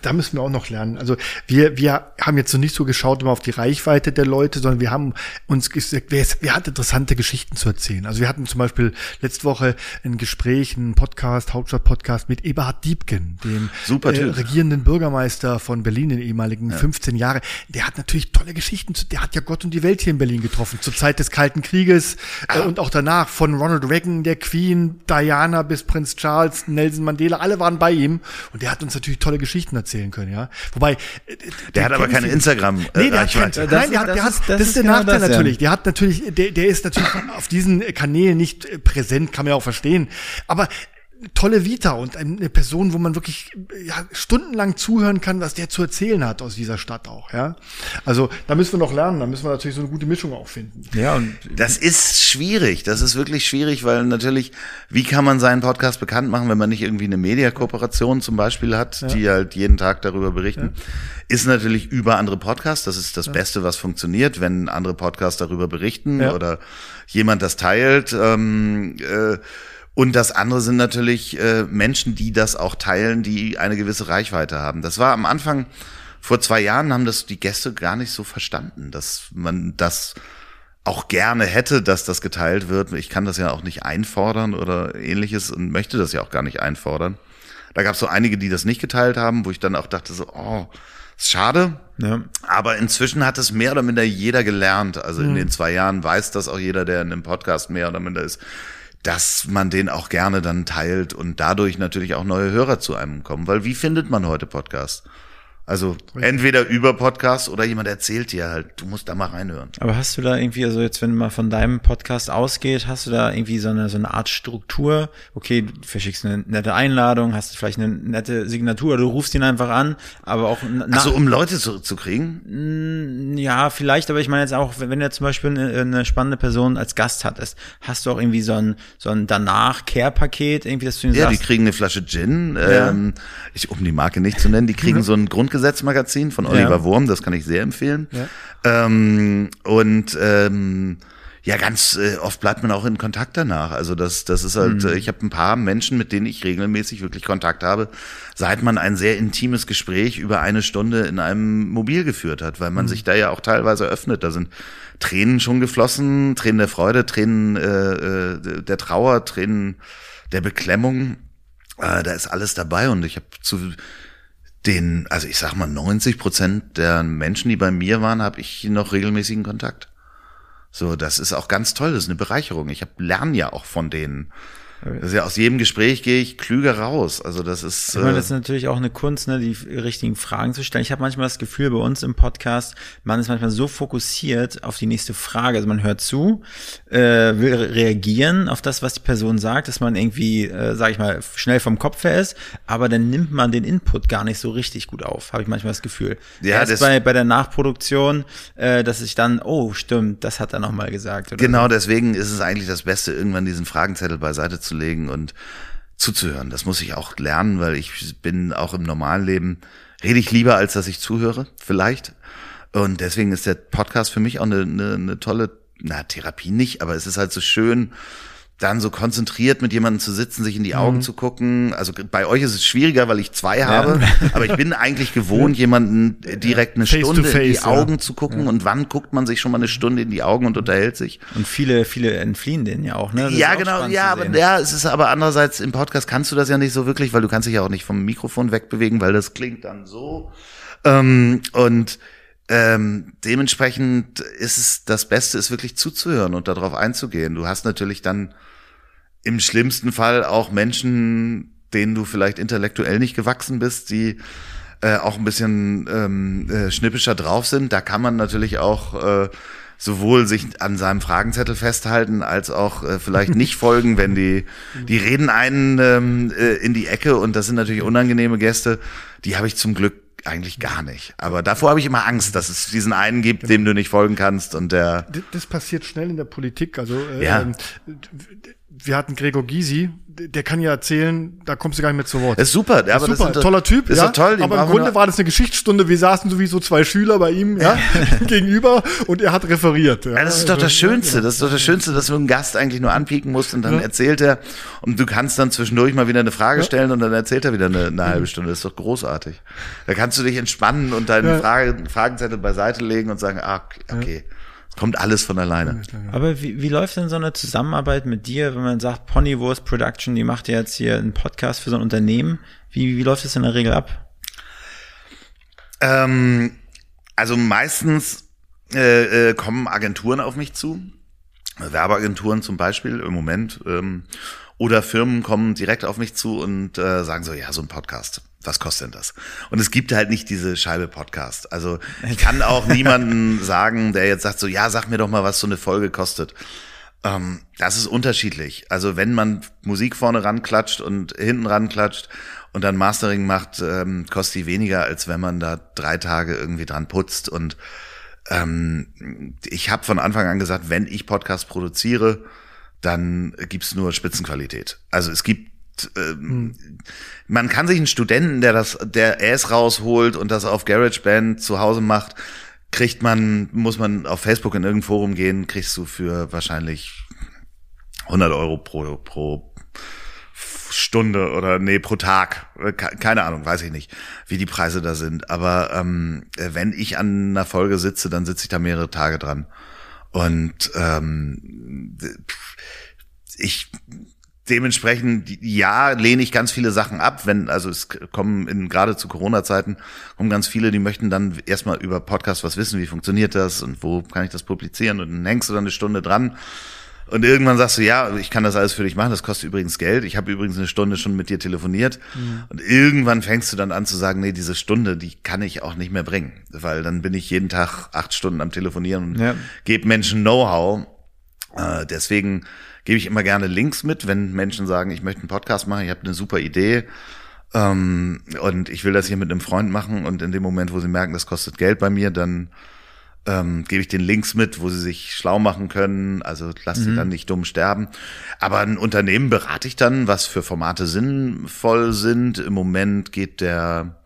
Da müssen wir auch noch lernen. Also wir, wir haben jetzt noch nicht so geschaut immer auf die Reichweite der Leute, sondern wir haben uns gesagt, wer, ist, wer hat interessante Geschichten zu erzählen. Also wir hatten zum Beispiel letzte Woche ein Gespräch, einen Podcast, Hauptstadt-Podcast mit Eberhard Diebken, dem Super äh, regierenden Bürgermeister von Berlin, den ehemaligen 15 Jahre. Der hat natürlich tolle Geschichten. zu- Der hat ja Gott und die Welt hier in Berlin getroffen, zur Zeit des Kalten Krieges äh, und auch danach von Ronald Reagan, der Queen, Diana bis Prinz Charles, Nelson Mandela, alle waren bei ihm und der hat uns natürlich tolle Geschichten erzählen können, ja. Wobei äh, Der hat aber keine Instagram. äh, Nee, der hat kein, Reichweite. Das nein, der ist- hat, das der hat, ist- das, das ist der genau Nachteil das, ja. natürlich. Der hat natürlich, der, der ist natürlich auf diesen Kanälen nicht präsent, kann man ja auch verstehen. Aber tolle Vita und eine Person, wo man wirklich ja, stundenlang zuhören kann, was der zu erzählen hat aus dieser Stadt auch, ja. Also da müssen wir noch lernen, da müssen wir natürlich so eine gute Mischung auch finden. Ja, und Das ist schwierig. Das ist wirklich schwierig, weil natürlich, wie kann man seinen Podcast bekannt machen, wenn man nicht irgendwie eine Mediakooperation zum Beispiel hat, die halt jeden Tag darüber berichten? Ist natürlich über andere Podcasts. Das ist das Beste, was funktioniert, wenn andere Podcasts darüber berichten Ja. oder jemand das teilt. Ähm, äh, und das andere sind natürlich äh, Menschen, die das auch teilen, die eine gewisse Reichweite haben. Das war am Anfang, vor zwei Jahren haben das die Gäste gar nicht so verstanden, dass man das auch gerne hätte, dass das geteilt wird. Ich kann das ja auch nicht einfordern oder ähnliches und möchte das ja auch gar nicht einfordern. Da gab es so einige, die das nicht geteilt haben, wo ich dann auch dachte so, oh, ist schade. ja. Aber inzwischen hat es mehr oder minder jeder gelernt. Also Mhm. in den zwei Jahren weiß das auch jeder, der in einem Podcast mehr oder minder ist, dass man den auch gerne dann teilt und dadurch natürlich auch neue Hörer zu einem kommen. Weil wie findet man heute Podcasts? Also entweder über Podcasts oder jemand erzählt dir halt, du musst da mal reinhören. Aber hast du da irgendwie, also jetzt, wenn mal von deinem Podcast ausgeht, hast du da irgendwie so eine, so eine Art Struktur? Okay, du verschickst eine nette Einladung, hast vielleicht eine nette Signatur du rufst ihn einfach an, aber auch Also um Leute zu, zu kriegen? ja, vielleicht, aber ich meine jetzt auch, wenn du zum Beispiel eine, eine spannende Person als Gast hattest, hast du auch irgendwie so ein, so ein danach-Care-Paket, irgendwie, dass du ihm Ja, die sagst, kriegen eine Flasche Gin, ähm, ich, um die Marke nicht zu nennen, die kriegen [LAUGHS] so ein Grundgesetzmagazin von Oliver Ja. Wurm, das kann ich sehr empfehlen. Ähm, und ähm, ja, ganz äh, oft bleibt man auch in Kontakt danach. Also das, das ist halt, äh, ich habe ein paar Menschen, mit denen ich regelmäßig wirklich Kontakt habe, seit man ein sehr intimes Gespräch über eine Stunde in einem Mobil geführt hat, weil man sich da ja auch teilweise öffnet. Da sind Tränen schon geflossen, Tränen der Freude, Tränen äh, äh, der Trauer, Tränen der Beklemmung. Äh, da ist alles dabei und ich habe zu den, also ich sag mal, 90 Prozent der Menschen, die bei mir waren, habe ich noch regelmäßigen Kontakt. So, das ist auch ganz toll, das ist eine Bereicherung. Ich hab, lerne ja auch von denen. Ist ja aus jedem Gespräch gehe ich klüger raus. Also das ist. Ich meine, äh, das ist natürlich auch eine Kunst, ne, die richtigen Fragen zu stellen. Ich habe manchmal das Gefühl bei uns im Podcast, man ist manchmal so fokussiert auf die nächste Frage. Also man hört zu, äh, will re- reagieren auf das, was die Person sagt, dass man irgendwie, äh, sage ich mal, schnell vom Kopf her ist, aber dann nimmt man den Input gar nicht so richtig gut auf, habe ich manchmal das Gefühl. Ja, Erst das- bei, bei der Nachproduktion, äh, dass ich dann, oh, stimmt, das hat er nochmal gesagt. Genau, deswegen ist es eigentlich das Beste, irgendwann diesen Fragenzettel beiseite zu legen und zuzuhören. Das muss ich auch lernen, weil ich bin auch im normalen Leben, rede ich lieber, als dass ich zuhöre, vielleicht. Und deswegen ist der Podcast für mich auch eine, eine, eine tolle, na, Therapie nicht, aber es ist halt so schön, dann so konzentriert mit jemandem zu sitzen, sich in die Augen zu gucken. Also bei euch ist es schwieriger, weil ich zwei habe, [LAUGHS] aber ich bin eigentlich gewohnt, jemanden direkt eine Face Stunde in die face, ja. Augen zu gucken. Und wann guckt man sich schon mal eine Stunde in die Augen und unterhält sich? Und viele, viele entfliehen denen ja auch, ne? Das ja, auch genau, ja, aber ja, es ist aber andererseits im Podcast kannst du das ja nicht so wirklich, weil du kannst dich ja auch nicht vom Mikrofon wegbewegen, weil das klingt dann so. Ähm, und ähm, dementsprechend ist es das Beste, ist wirklich zuzuhören und darauf einzugehen. Du hast natürlich dann im schlimmsten Fall auch Menschen, denen du vielleicht intellektuell nicht gewachsen bist, die äh, auch ein bisschen ähm, äh, schnippischer drauf sind. Da kann man natürlich auch äh, sowohl sich an seinem Fragenzettel festhalten, als auch äh, vielleicht nicht [LAUGHS] folgen, wenn die, die reden einen ähm, äh, in die Ecke und das sind natürlich unangenehme Gäste. Die habe ich zum Glück eigentlich gar nicht. Aber davor habe ich immer Angst, dass es diesen einen gibt, dem du nicht folgen kannst und der. Das, das passiert schnell in der Politik. Also äh, Ja. Wir hatten Gregor Gysi, der kann ja erzählen, da kommst du gar nicht mehr zu Wort. Das ist super, aber das Super, sind doch- toller Typ, Das ist ja. toll. aber im Grunde war das eine Geschichtsstunde. Wir saßen sowieso zwei Schüler bei ihm, ja, [LAUGHS] [LAUGHS] gegenüber und er hat referiert. Ja, Ja, das ist doch das Schönste. Das ist doch das Schönste, dass du einen Gast eigentlich nur anpieken musst und dann erzählt er und du kannst dann zwischendurch mal wieder eine Frage stellen und dann erzählt er wieder eine, eine halbe Stunde. Das ist doch großartig. Da kannst du dich entspannen und deinen Ja. Frage, Fragenzettel beiseite legen und sagen, ah, okay, kommt alles von alleine. Aber wie, wie läuft denn so eine Zusammenarbeit mit dir, wenn man sagt, Ponywurst Production, die macht ja jetzt hier einen Podcast für so ein Unternehmen. Wie, wie läuft das in der Regel ab? Ähm, also meistens äh, äh, kommen Agenturen auf mich zu, Werbeagenturen zum Beispiel im Moment, ähm, oder Firmen kommen direkt auf mich zu und äh, sagen so, ja, so ein Podcast, was kostet denn das? Und es gibt halt nicht diese Scheibe Podcast. Also ich kann auch niemanden [LAUGHS] sagen, der jetzt sagt so, ja, sag mir doch mal, was so eine Folge kostet. Ähm, das ist unterschiedlich. Also wenn man Musik vorne ranklatscht und hinten ranklatscht und dann Mastering macht, ähm, kostet die weniger, als wenn man da drei Tage irgendwie dran putzt. Und ähm, ich habe von Anfang an gesagt, wenn ich Podcast produziere, dann gibt's nur Spitzenqualität. Also es gibt ähm, man kann sich einen Studenten, der das, der Ass rausholt und das auf GarageBand zu Hause macht, kriegt man, muss man auf Facebook in irgendein Forum gehen, kriegst du für wahrscheinlich 100 Euro pro, pro Stunde oder nee, pro Tag. Ke- Keine Ahnung, weiß ich nicht, wie die Preise da sind. Aber ähm, wenn ich an einer Folge sitze, dann sitze ich da mehrere Tage dran. Und ähm, ich dementsprechend ja lehne ich ganz viele Sachen ab, wenn also es kommen in gerade zu Corona Zeiten kommen ganz viele, die möchten dann erstmal über Podcast was wissen, wie funktioniert das und wo kann ich das publizieren und dann hängst du dann eine Stunde dran und irgendwann sagst du, ja, ich kann das alles für dich machen, das kostet übrigens Geld. Ich habe übrigens eine Stunde schon mit dir telefoniert. Und irgendwann fängst du dann an zu sagen, nee, diese Stunde, die kann ich auch nicht mehr bringen. Weil dann bin ich jeden Tag acht Stunden am Telefonieren und Ja. gebe Menschen Know-how. Äh, deswegen gebe ich immer gerne Links mit, wenn Menschen sagen, ich möchte einen Podcast machen, ich habe eine super Idee. Ähm, und ich will das hier mit einem Freund machen und in dem Moment, wo sie merken, das kostet Geld bei mir, dann ähm, gebe ich den Links mit, wo sie sich schlau machen können. Also lass sie dann nicht dumm sterben. Aber ein Unternehmen berate ich dann, was für Formate sinnvoll sind. Im Moment geht der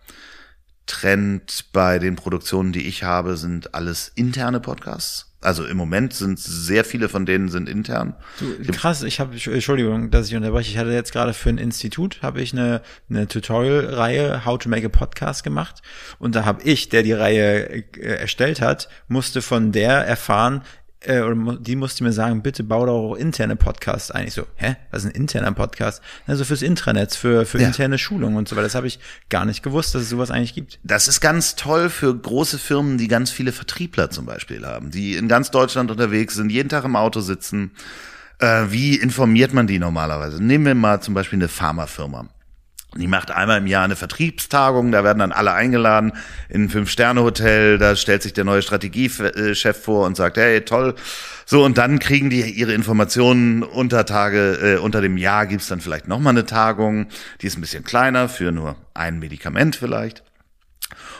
Trend bei den Produktionen, die ich habe, sind alles interne Podcasts. Also im Moment sind sehr viele von denen sind intern. Du, krass, ich habe, Entschuldigung, dass ich unterbreche, ich hatte jetzt gerade für ein Institut, habe ich eine, eine Tutorial-Reihe How to Make a Podcast gemacht und da habe ich, der die Reihe äh, erstellt hat, musste von der erfahren, äh, oder die musste mir sagen, bitte bau doch auch interne Podcasts ein. Ich so, hä, was ist ein interner Podcast? Also fürs Intranet, für, für Ja. interne Schulungen und so weiter. Das habe ich gar nicht gewusst, dass es sowas eigentlich gibt. Das ist ganz toll für große Firmen, die ganz viele Vertriebler zum Beispiel haben, die in ganz Deutschland unterwegs sind, jeden Tag im Auto sitzen. Äh, wie informiert man die normalerweise? Nehmen wir mal zum Beispiel eine Pharmafirma. Die macht einmal im Jahr eine Vertriebstagung, da werden dann alle eingeladen in ein Fünf-Sterne-Hotel, da stellt sich der neue Strategiechef vor und sagt, hey, toll. So, und dann kriegen die ihre Informationen unter Tage, äh, unter dem Jahr gibt's dann vielleicht nochmal eine Tagung, die ist ein bisschen kleiner, für nur ein Medikament vielleicht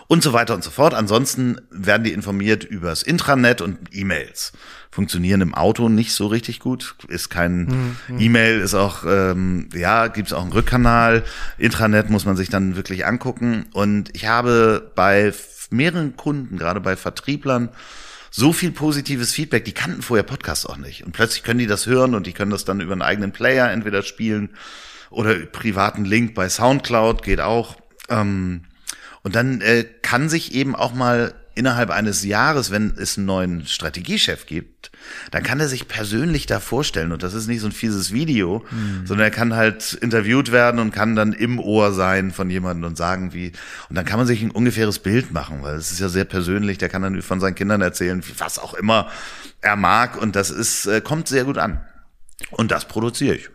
und so weiter und so fort. Ansonsten werden die informiert übers Intranet und E-Mails. Funktionieren im Auto nicht so richtig gut. Ist kein E-Mail, ist auch, ähm, ja, gibt's auch einen Rückkanal. Intranet muss man sich dann wirklich angucken. Und ich habe bei mehreren Kunden, gerade bei Vertrieblern, so viel positives Feedback, die kannten vorher Podcasts auch nicht. Und plötzlich können die das hören und die können das dann über einen eigenen Player entweder spielen oder privaten Link bei Soundcloud geht auch. Ähm, und dann äh, kann sich eben auch mal innerhalb eines Jahres, wenn es einen neuen Strategiechef gibt, dann kann er sich persönlich da vorstellen. Und das ist nicht so ein fieses Video, sondern er kann halt interviewt werden und kann dann im Ohr sein von jemandem und sagen, wie. Und dann kann man sich ein ungefähres Bild machen, weil es ist ja sehr persönlich. Der kann dann von seinen Kindern erzählen, was auch immer er mag. Und das ist, äh, kommt sehr gut an. Und das produziere ich.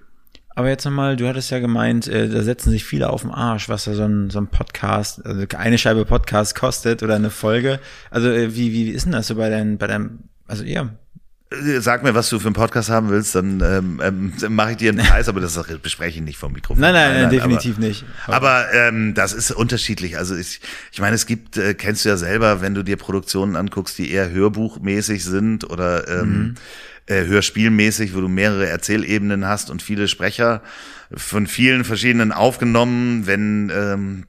Aber jetzt nochmal, du hattest ja gemeint, äh, da setzen sich viele auf den Arsch, was da so ein, so ein Podcast, also eine Scheibe Podcast kostet oder eine Folge. Also äh, wie, wie ist denn das so bei deinen, bei deinem, Also ja, Äh, Sag mir, was du für einen Podcast haben willst, dann ähm, ähm, mache ich dir einen [LAUGHS] Preis, aber das bespreche ich nicht vom Mikrofon. Nein, nein, nein, definitiv aber, nicht. Aber ähm, das ist unterschiedlich. Also ich, ich meine, es gibt, äh, kennst du ja selber, wenn du dir Produktionen anguckst, die eher hörbuchmäßig sind oder ähm, Mhm. Äh, hörspielmäßig, wo du mehrere Erzählebenen hast und viele Sprecher von vielen verschiedenen aufgenommen. Wenn ähm,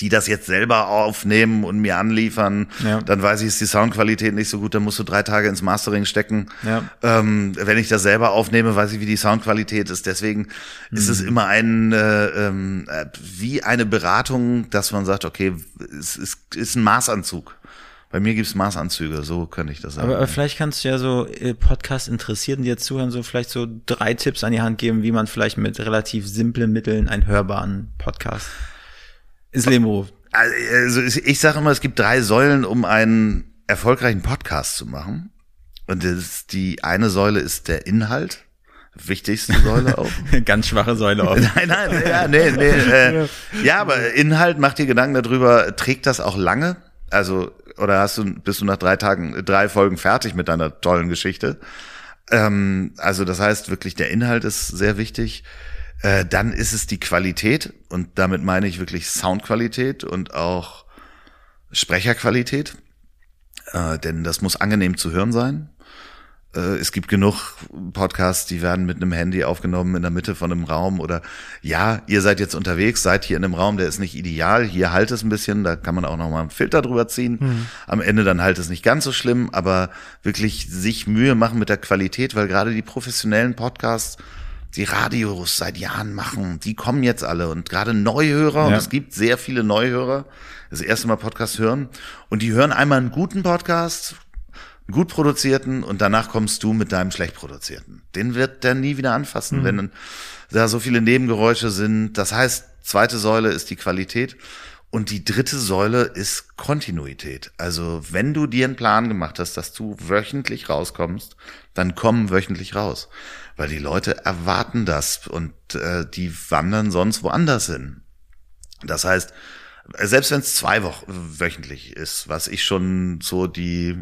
die das jetzt selber aufnehmen und mir anliefern, Ja. dann weiß ich, ist die Soundqualität nicht so gut, dann musst du drei Tage ins Mastering stecken. Ja. Ähm, wenn ich das selber aufnehme, weiß ich, wie die Soundqualität ist. Deswegen ist es immer ein äh, ähm, äh, wie eine Beratung, dass man sagt, okay, es ist, ist ein Maßanzug. Bei mir gibt's Maßanzüge, so könnte ich das sagen. Aber, aber vielleicht kannst du ja so äh, Podcast-Interessierten, die jetzt zuhören, so vielleicht so drei Tipps an die Hand geben, wie man vielleicht mit relativ simplen Mitteln einen hörbaren Podcast ins Leben ruft. Also ich- ich sage immer, es gibt drei Säulen, um einen erfolgreichen Podcast zu machen. Und das die eine Säule ist der Inhalt, wichtigste Säule auch. [LAUGHS] Ganz schwache Säule auf. [LAUGHS] Nein, nein, ja, nee, nee. Äh, ja, aber Inhalt, mach dir Gedanken darüber, trägt das auch lange? Also, oder hast du, bist du nach drei Tagen, drei Folgen fertig mit deiner tollen Geschichte? Ähm, also, das heißt wirklich, der Inhalt ist sehr wichtig. Äh, dann ist es die Qualität und damit meine ich wirklich Soundqualität und auch Sprecherqualität. Äh, denn das muss angenehm zu hören sein. Äh, es gibt genug Podcasts, die werden mit einem Handy aufgenommen in der Mitte von einem Raum oder ja, ihr seid jetzt unterwegs, seid hier in einem Raum, der ist nicht ideal, hier halt es ein bisschen, da kann man auch noch mal einen Filter drüber ziehen. Am Ende dann halt es nicht ganz so schlimm, aber wirklich sich Mühe machen mit der Qualität, weil gerade die professionellen Podcasts die Radios seit Jahren machen, die kommen jetzt alle und gerade Neuhörer, und Ja. es gibt sehr viele Neuhörer, das erste Mal Podcast hören und die hören einmal einen guten Podcast, gut produzierten und danach kommst du mit deinem schlecht produzierten. Den wird der nie wieder anfassen, wenn da so viele Nebengeräusche sind. Das heißt, zweite Säule ist die Qualität und die dritte Säule ist Kontinuität. Also wenn du dir einen Plan gemacht hast, dass du wöchentlich rauskommst, dann komm wöchentlich raus. Weil die Leute erwarten das und äh, die wandern sonst woanders hin. Das heißt, selbst wenn es zwei Wochen wöchentlich ist, was ich schon so die,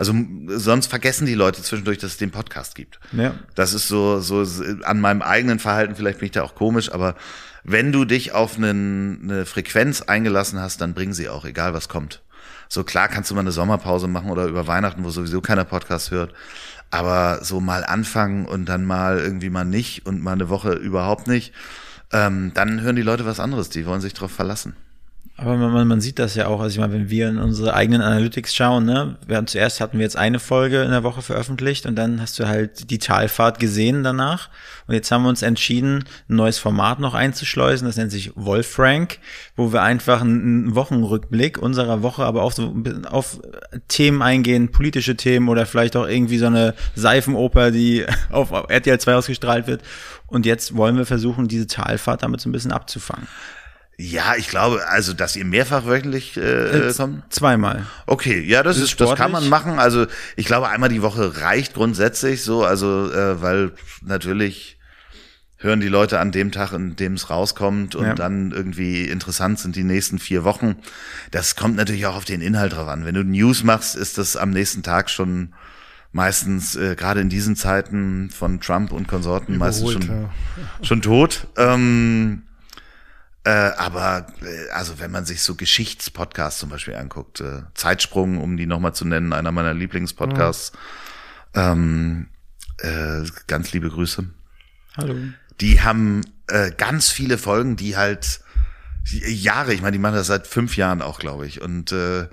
also sonst vergessen die Leute zwischendurch, dass es den Podcast gibt. Ja. Das ist so, so an meinem eigenen Verhalten, vielleicht bin ich da auch komisch, aber wenn du dich auf einen, eine Frequenz eingelassen hast, dann bring sie auch, egal was kommt. So klar kannst du mal eine Sommerpause machen oder über Weihnachten, wo sowieso keiner Podcast hört. Aber so mal anfangen und dann mal irgendwie mal nicht und mal eine Woche überhaupt nicht, ähm, dann hören die Leute was anderes. Die wollen sich darauf verlassen. Aber man, man, sieht das ja auch, also ich meine, wenn wir in unsere eigenen Analytics schauen, ne, wir haben zuerst hatten wir jetzt eine Folge in der Woche veröffentlicht und dann hast du halt die Talfahrt gesehen danach. Und jetzt haben wir uns entschieden, ein neues Format noch einzuschleusen, das nennt sich Wolfrank, wo wir einfach einen, Wochenrückblick unserer Woche, aber auch so auf Themen eingehen, politische Themen oder vielleicht auch irgendwie so eine Seifenoper, die [LAUGHS] auf RTL 2 ausgestrahlt wird. Und jetzt wollen wir versuchen, diese Talfahrt damit so ein bisschen abzufangen. Ja, ich glaube, also, dass ihr mehrfach wöchentlich äh, kommt. Zweimal. Okay, ja, das Ist ist, das kann man machen. Also ich glaube, einmal die Woche reicht grundsätzlich so, also äh, weil natürlich hören die Leute an dem Tag, in dem es rauskommt und Ja. dann irgendwie interessant sind die nächsten vier Wochen. Das kommt natürlich auch auf den Inhalt drauf an. Wenn du News machst, ist das am nächsten Tag schon meistens, äh, gerade in diesen Zeiten von Trump und Konsorten, meistens Überholt, schon, ja. schon tot. Ähm, äh, aber äh, also wenn man sich so Geschichtspodcasts zum Beispiel anguckt, äh, Zeitsprung, um die nochmal zu nennen, einer meiner Lieblingspodcasts, ähm, äh, ganz liebe Grüße. Hallo. Die haben äh, ganz viele Folgen, die halt Jahre, ich meine, die machen das seit fünf Jahren auch, glaube ich. Und äh,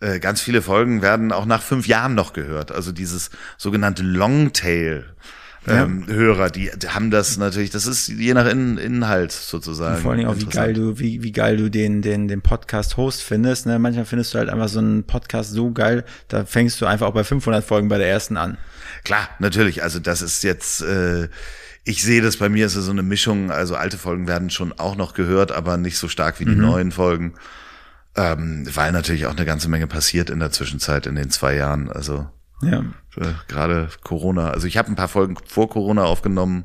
äh, ganz viele Folgen werden auch nach fünf Jahren noch gehört. Also dieses sogenannte Longtail. Ähm, Hörer, die, die haben das natürlich, das ist je nach In Inhalt sozusagen. Vor allen Dingen auch, wie geil du, wie, wie geil du den, den, den Podcast-Host findest. Ne? Manchmal findest du halt einfach so einen Podcast so geil, da fängst du einfach auch bei 500 Folgen bei der ersten an. Klar, natürlich. Also das ist jetzt, äh, ich sehe das bei mir ist es so eine Mischung. Also alte Folgen werden schon auch noch gehört, aber nicht so stark wie die neuen Folgen, ähm, weil natürlich auch eine ganze Menge passiert in der Zwischenzeit in den zwei Jahren. Also Ja. äh, gerade Corona. Also ich habe ein paar Folgen vor Corona aufgenommen.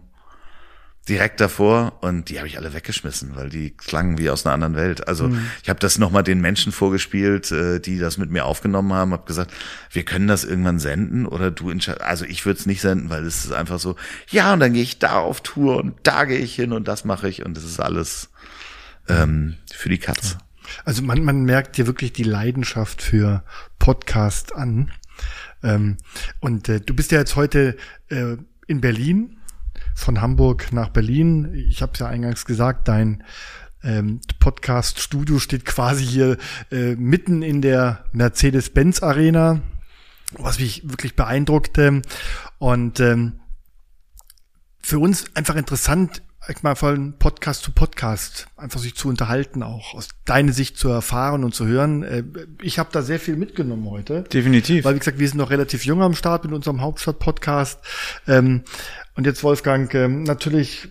direkt davor und die habe ich alle weggeschmissen, weil die klangen wie aus einer anderen Welt. Also mhm. ich habe das nochmal den Menschen vorgespielt, äh, die das mit mir aufgenommen haben, habe gesagt, wir können das irgendwann senden oder du entscheidest, also ich würde es nicht senden, weil es ist einfach so, ja und dann gehe ich da auf Tour und da gehe ich hin und das mache ich und das ist alles ähm, für die Katze. Also man, man merkt dir wirklich die Leidenschaft für Podcast an. Ähm, und äh, du bist ja jetzt heute äh, in Berlin von Hamburg nach Berlin. Ich habe es ja eingangs gesagt, dein ähm, Podcast-Studio steht quasi hier äh, mitten in der Mercedes-Benz-Arena, was mich wirklich beeindruckte. Und ähm, für uns einfach interessant, ich mal von Podcast zu Podcast einfach sich zu unterhalten, auch aus deiner Sicht zu erfahren und zu hören. Äh, ich habe da sehr viel mitgenommen heute. Definitiv. Weil, wie gesagt, wir sind noch relativ jung am Start mit unserem Hauptstadt-Podcast. Ähm, und jetzt, Wolfgang, ähm, natürlich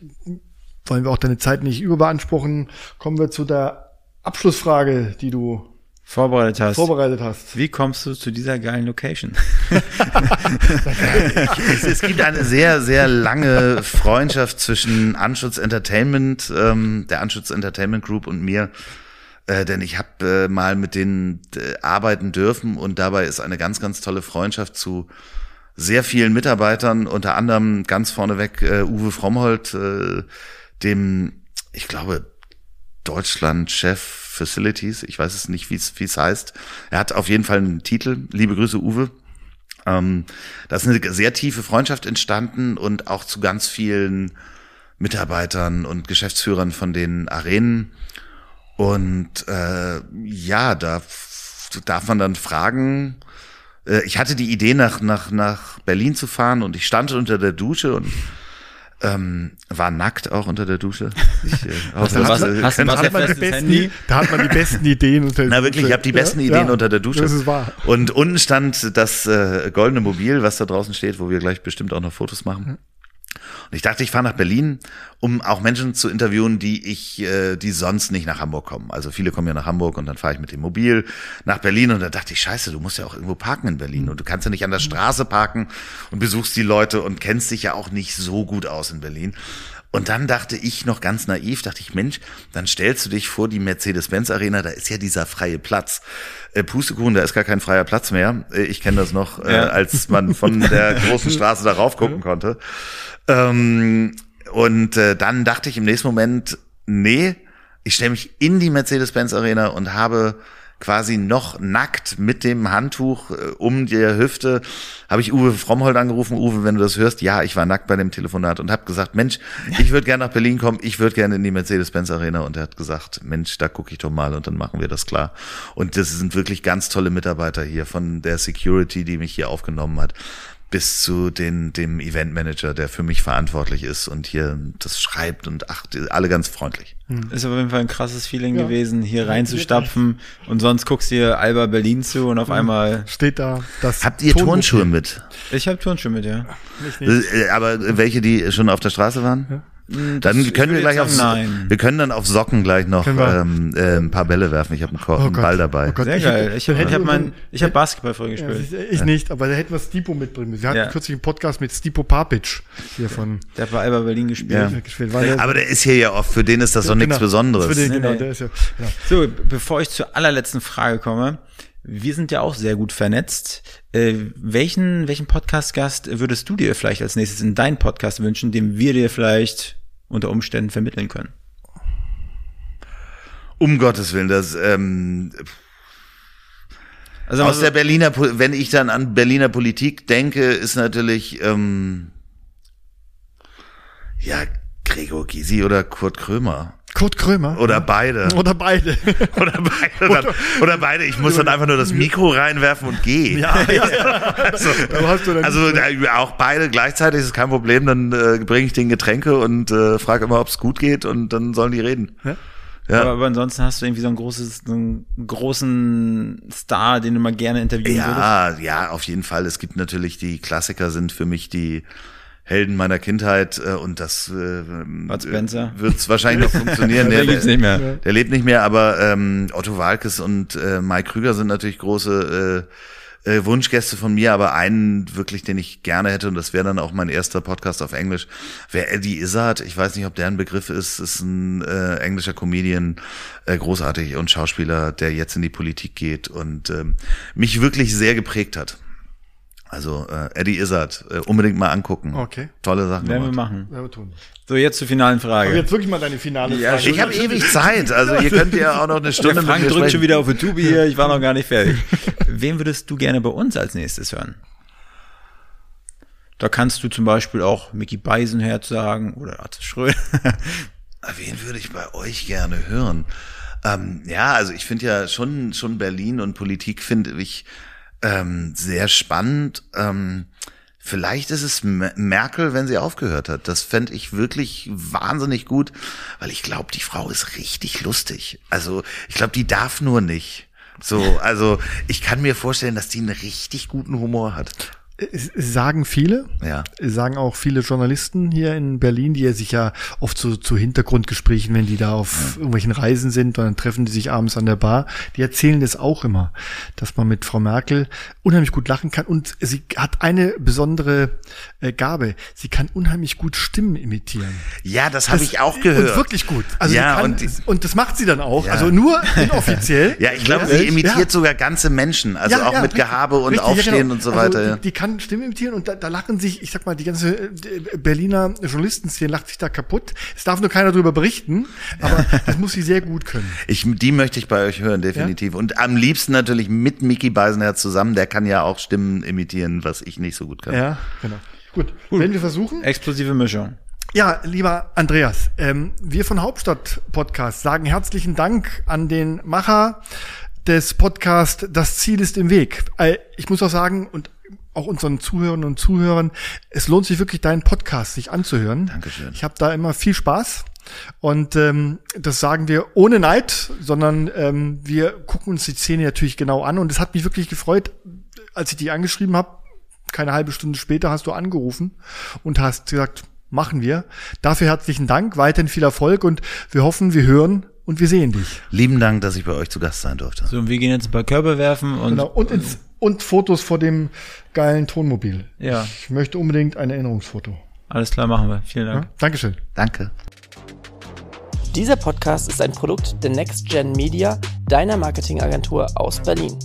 wollen wir auch deine Zeit nicht überbeanspruchen. Kommen wir zu der Abschlussfrage, die du vorbereitet hast. Vorbereitet hast. Wie kommst du zu dieser geilen Location? [LAUGHS] es, es, gibt eine sehr, sehr lange Freundschaft zwischen Anschutz Entertainment, ähm, der Anschutz Entertainment Group und mir. Äh, denn ich habe äh, mal mit denen äh, arbeiten dürfen und dabei ist eine ganz, ganz tolle Freundschaft zu sehr vielen Mitarbeitern, unter anderem ganz vorneweg äh, Uwe Frommholt, äh, dem, ich glaube, Deutschland-Chef Facilities. Ich weiß es nicht, wie es heißt. Er hat auf jeden Fall einen Titel. Liebe Grüße, Uwe. Ähm, da ist eine sehr tiefe Freundschaft entstanden und auch zu ganz vielen Mitarbeitern und Geschäftsführern von den Arenen. Und äh, ja, da darf man dann fragen, äh, ich hatte die Idee, nach, nach, nach Berlin zu fahren und ich stand unter der Dusche und ähm, war nackt auch unter der Dusche. [LAUGHS] Ich, äh, da, hast, hast, da, hat man die besten, da hat man die besten Ideen unter der [LAUGHS] Na wirklich, ich habe die besten ja? Ideen ja, unter der Dusche. Das ist wahr. Und unten stand das äh, goldene Mobil, was da draußen steht, wo wir gleich bestimmt auch noch Fotos machen. Und ich dachte, ich fahre nach Berlin, um auch Menschen zu interviewen, die ich, äh, die sonst nicht nach Hamburg kommen. Also viele kommen ja nach Hamburg und dann fahre ich mit dem Mobil nach Berlin und da dachte ich, scheiße, du musst ja auch irgendwo parken in Berlin und du kannst ja nicht an der Straße parken und besuchst die Leute und kennst dich ja auch nicht so gut aus in Berlin. Und dann dachte ich noch ganz naiv, dachte ich, Mensch, dann stellst du dich vor die Mercedes-Benz-Arena, da ist ja dieser freie Platz. Äh, Pustekuchen, da ist gar kein freier Platz mehr. Äh, ich kenne das noch, äh, ja. als man von der [LAUGHS] großen Straße darauf gucken konnte. Ähm, und äh, dann dachte ich im nächsten Moment, nee, ich stelle mich in die Mercedes-Benz-Arena und habe quasi noch nackt mit dem Handtuch äh, um die Hüfte, habe ich Uwe Frommhold angerufen. Uwe, wenn du das hörst, ja, ich war nackt bei dem Telefonat und habe gesagt, Mensch, ich würde gerne nach Berlin kommen, ich würde gerne in die Mercedes-Benz Arena. Und er hat gesagt, Mensch, da gucke ich doch mal und dann machen wir das klar. Und das sind wirklich ganz tolle Mitarbeiter hier von der Security, die mich hier aufgenommen hat bis zu den, dem Eventmanager, der für mich verantwortlich ist und hier das schreibt und ach, alle ganz freundlich. Hm. Ist auf jeden Fall ein krasses Feeling ja. gewesen, hier reinzustapfen und sonst guckst du dir Alba Berlin zu und auf mhm. einmal steht da das. Habt ihr Turnschuhe mit? Ich habe Turnschuhe mit, ja. Nicht, nicht. Äh, aber welche, die schon auf der Straße waren? Ja. Hm, das dann können wir gleich auf, nein. wir können dann auf Socken gleich noch ähm, äh, ein paar Bälle werfen. Ich habe einen, oh einen Ball dabei. Oh Gott, Sehr geil. Ich, ich habe mein, ich habe Basketball früher gespielt. Ja, ich nicht, aber da hätten wir Stipo mitbringen müssen. Wir hatten ja. kürzlich einen Podcast mit Stipo Papic hier von. Der hat bei Alba Berlin gespielt. Ja. gespielt der, aber der ist hier ja oft. Für den ist das doch nichts genau, Besonderes. Für den, genau, nee. der ist ja, ja. So, bevor ich zur allerletzten Frage komme, wir sind ja auch sehr gut vernetzt. Äh, welchen welchen Podcast-Gast würdest du dir vielleicht als nächstes in deinen Podcast wünschen, dem wir dir vielleicht unter Umständen vermitteln können? Um Gottes Willen, das ähm, also, aus der Berliner, wenn ich dann an Berliner Politik denke, ist natürlich ähm, ja Gregor Gysi oder Kurt Krömer. Kurt Krömer. Oder beide. Oder beide. [LAUGHS] oder beide. Dann, oder beide. Ich muss dann einfach nur das Mikro reinwerfen und gehe. Ja, ja, [LAUGHS] ja. Also, also auch beide gleichzeitig ist kein Problem. Dann äh, bringe ich den Getränke und äh, frage immer, ob es gut geht und dann sollen die reden. Ja? Ja. Aber, aber, ansonsten hast du irgendwie so ein großes, so einen großen Star, den du mal gerne interviewen ja, würdest? Ja, ja, auf jeden Fall. Es gibt natürlich die Klassiker sind für mich die Helden meiner Kindheit äh, und das äh, Spencer. wird es wahrscheinlich noch funktionieren. [LAUGHS] der, der, nicht mehr. der lebt nicht mehr, aber ähm, Otto Walkes und äh, Mike Krüger sind natürlich große äh, Wunschgäste von mir, aber einen wirklich, den ich gerne hätte, und das wäre dann auch mein erster Podcast auf Englisch, wäre Eddie Izzard. Ich weiß nicht, ob der ein Begriff ist, ist ein äh, englischer Comedian, äh, großartig und Schauspieler, der jetzt in die Politik geht und ähm, mich wirklich sehr geprägt hat. Also äh, Eddie Izzard, äh, unbedingt mal angucken. Okay. Tolle Sachen. Werden wir machen. Ja, wir tun. So, jetzt zur finalen Frage. Aber jetzt wirklich mal deine finale Ja, Frage. Ich habe ewig Zeit, also ihr könnt ja auch noch eine Stunde Der mit Frank mir drückt schon wieder auf YouTube hier, ich war noch gar nicht fertig. Wen würdest du gerne bei uns als nächstes hören? Da kannst du zum Beispiel auch Mickey Beisenherz sagen oder Arze Schröder. [LAUGHS] Wen würde ich bei euch gerne hören? Ähm, ja, also ich finde ja schon, schon Berlin und Politik finde ich ähm, sehr spannend. Ähm, vielleicht ist es Merkel, wenn sie aufgehört hat. Das fände ich wirklich wahnsinnig gut, weil ich glaube, die Frau ist richtig lustig. Also ich glaube, die darf nur nicht. So, also ich kann mir vorstellen, dass die einen richtig guten Humor hat. Sagen viele, Ja. sagen auch viele Journalisten hier in Berlin, die ja sich ja oft so zu Hintergrundgesprächen, wenn die da auf irgendwelchen Reisen sind, und dann treffen die sich abends an der Bar, die erzählen das auch immer, dass man mit Frau Merkel unheimlich gut lachen kann und sie hat eine besondere äh, Gabe, sie kann unheimlich gut Stimmen imitieren. Ja, das habe ich auch gehört. Und wirklich gut. Also Ja, kann, und die- und, das macht sie dann auch, Ja. also nur inoffiziell. [LAUGHS] Ja, ich glaube, Ja. sie imitiert Ja. sogar ganze Menschen, also auch mit. Gehabe und Richtig, ja, Aufstehen genau. und so Also weiter. die, ja. die kann Stimmen imitieren und da, da lachen sich, ich sag mal, die ganze äh, Berliner Journalistenszene lacht sich da kaputt. Es darf nur keiner drüber berichten, aber [LAUGHS] das muss sie sehr gut können. Ich, die möchte ich bei euch hören, definitiv. Und am liebsten natürlich mit Mickey Beisenherz zusammen. Der kann ja auch Stimmen imitieren, was ich nicht so gut kann. Ja, genau. Gut, wenn wir versuchen. Explosive Mischung. Ja, lieber Andreas, ähm, wir von Hauptstadt Podcast sagen herzlichen Dank an den Macher des Podcasts Das Ziel ist im Weg. Äh, ich muss auch sagen, und auch unseren Zuhörern und Zuhörern, es lohnt sich wirklich, deinen Podcast sich anzuhören. Dankeschön. Ich habe da immer viel Spaß. Und ähm, das sagen wir ohne Neid, sondern ähm, wir gucken uns die Szene natürlich genau an. Und es hat mich wirklich gefreut, als ich die angeschrieben habe. Keine halbe Stunde später hast du angerufen und hast gesagt, machen wir. Dafür herzlichen Dank, weiterhin viel Erfolg und wir hoffen, wir hören und wir sehen dich. Lieben Dank, dass ich bei euch zu Gast sein durfte. So, und wir gehen jetzt ein paar Körbe werfen und Genau. Und, ins, und Fotos vor dem geilen Tonmobil. ja, Ich möchte unbedingt ein Erinnerungsfoto. alles klar machen wir. Vielen Dank. Ja? Dankeschön. Danke. Dieser Podcast ist ein Produkt der Next Gen Media, deiner Marketingagentur aus Berlin.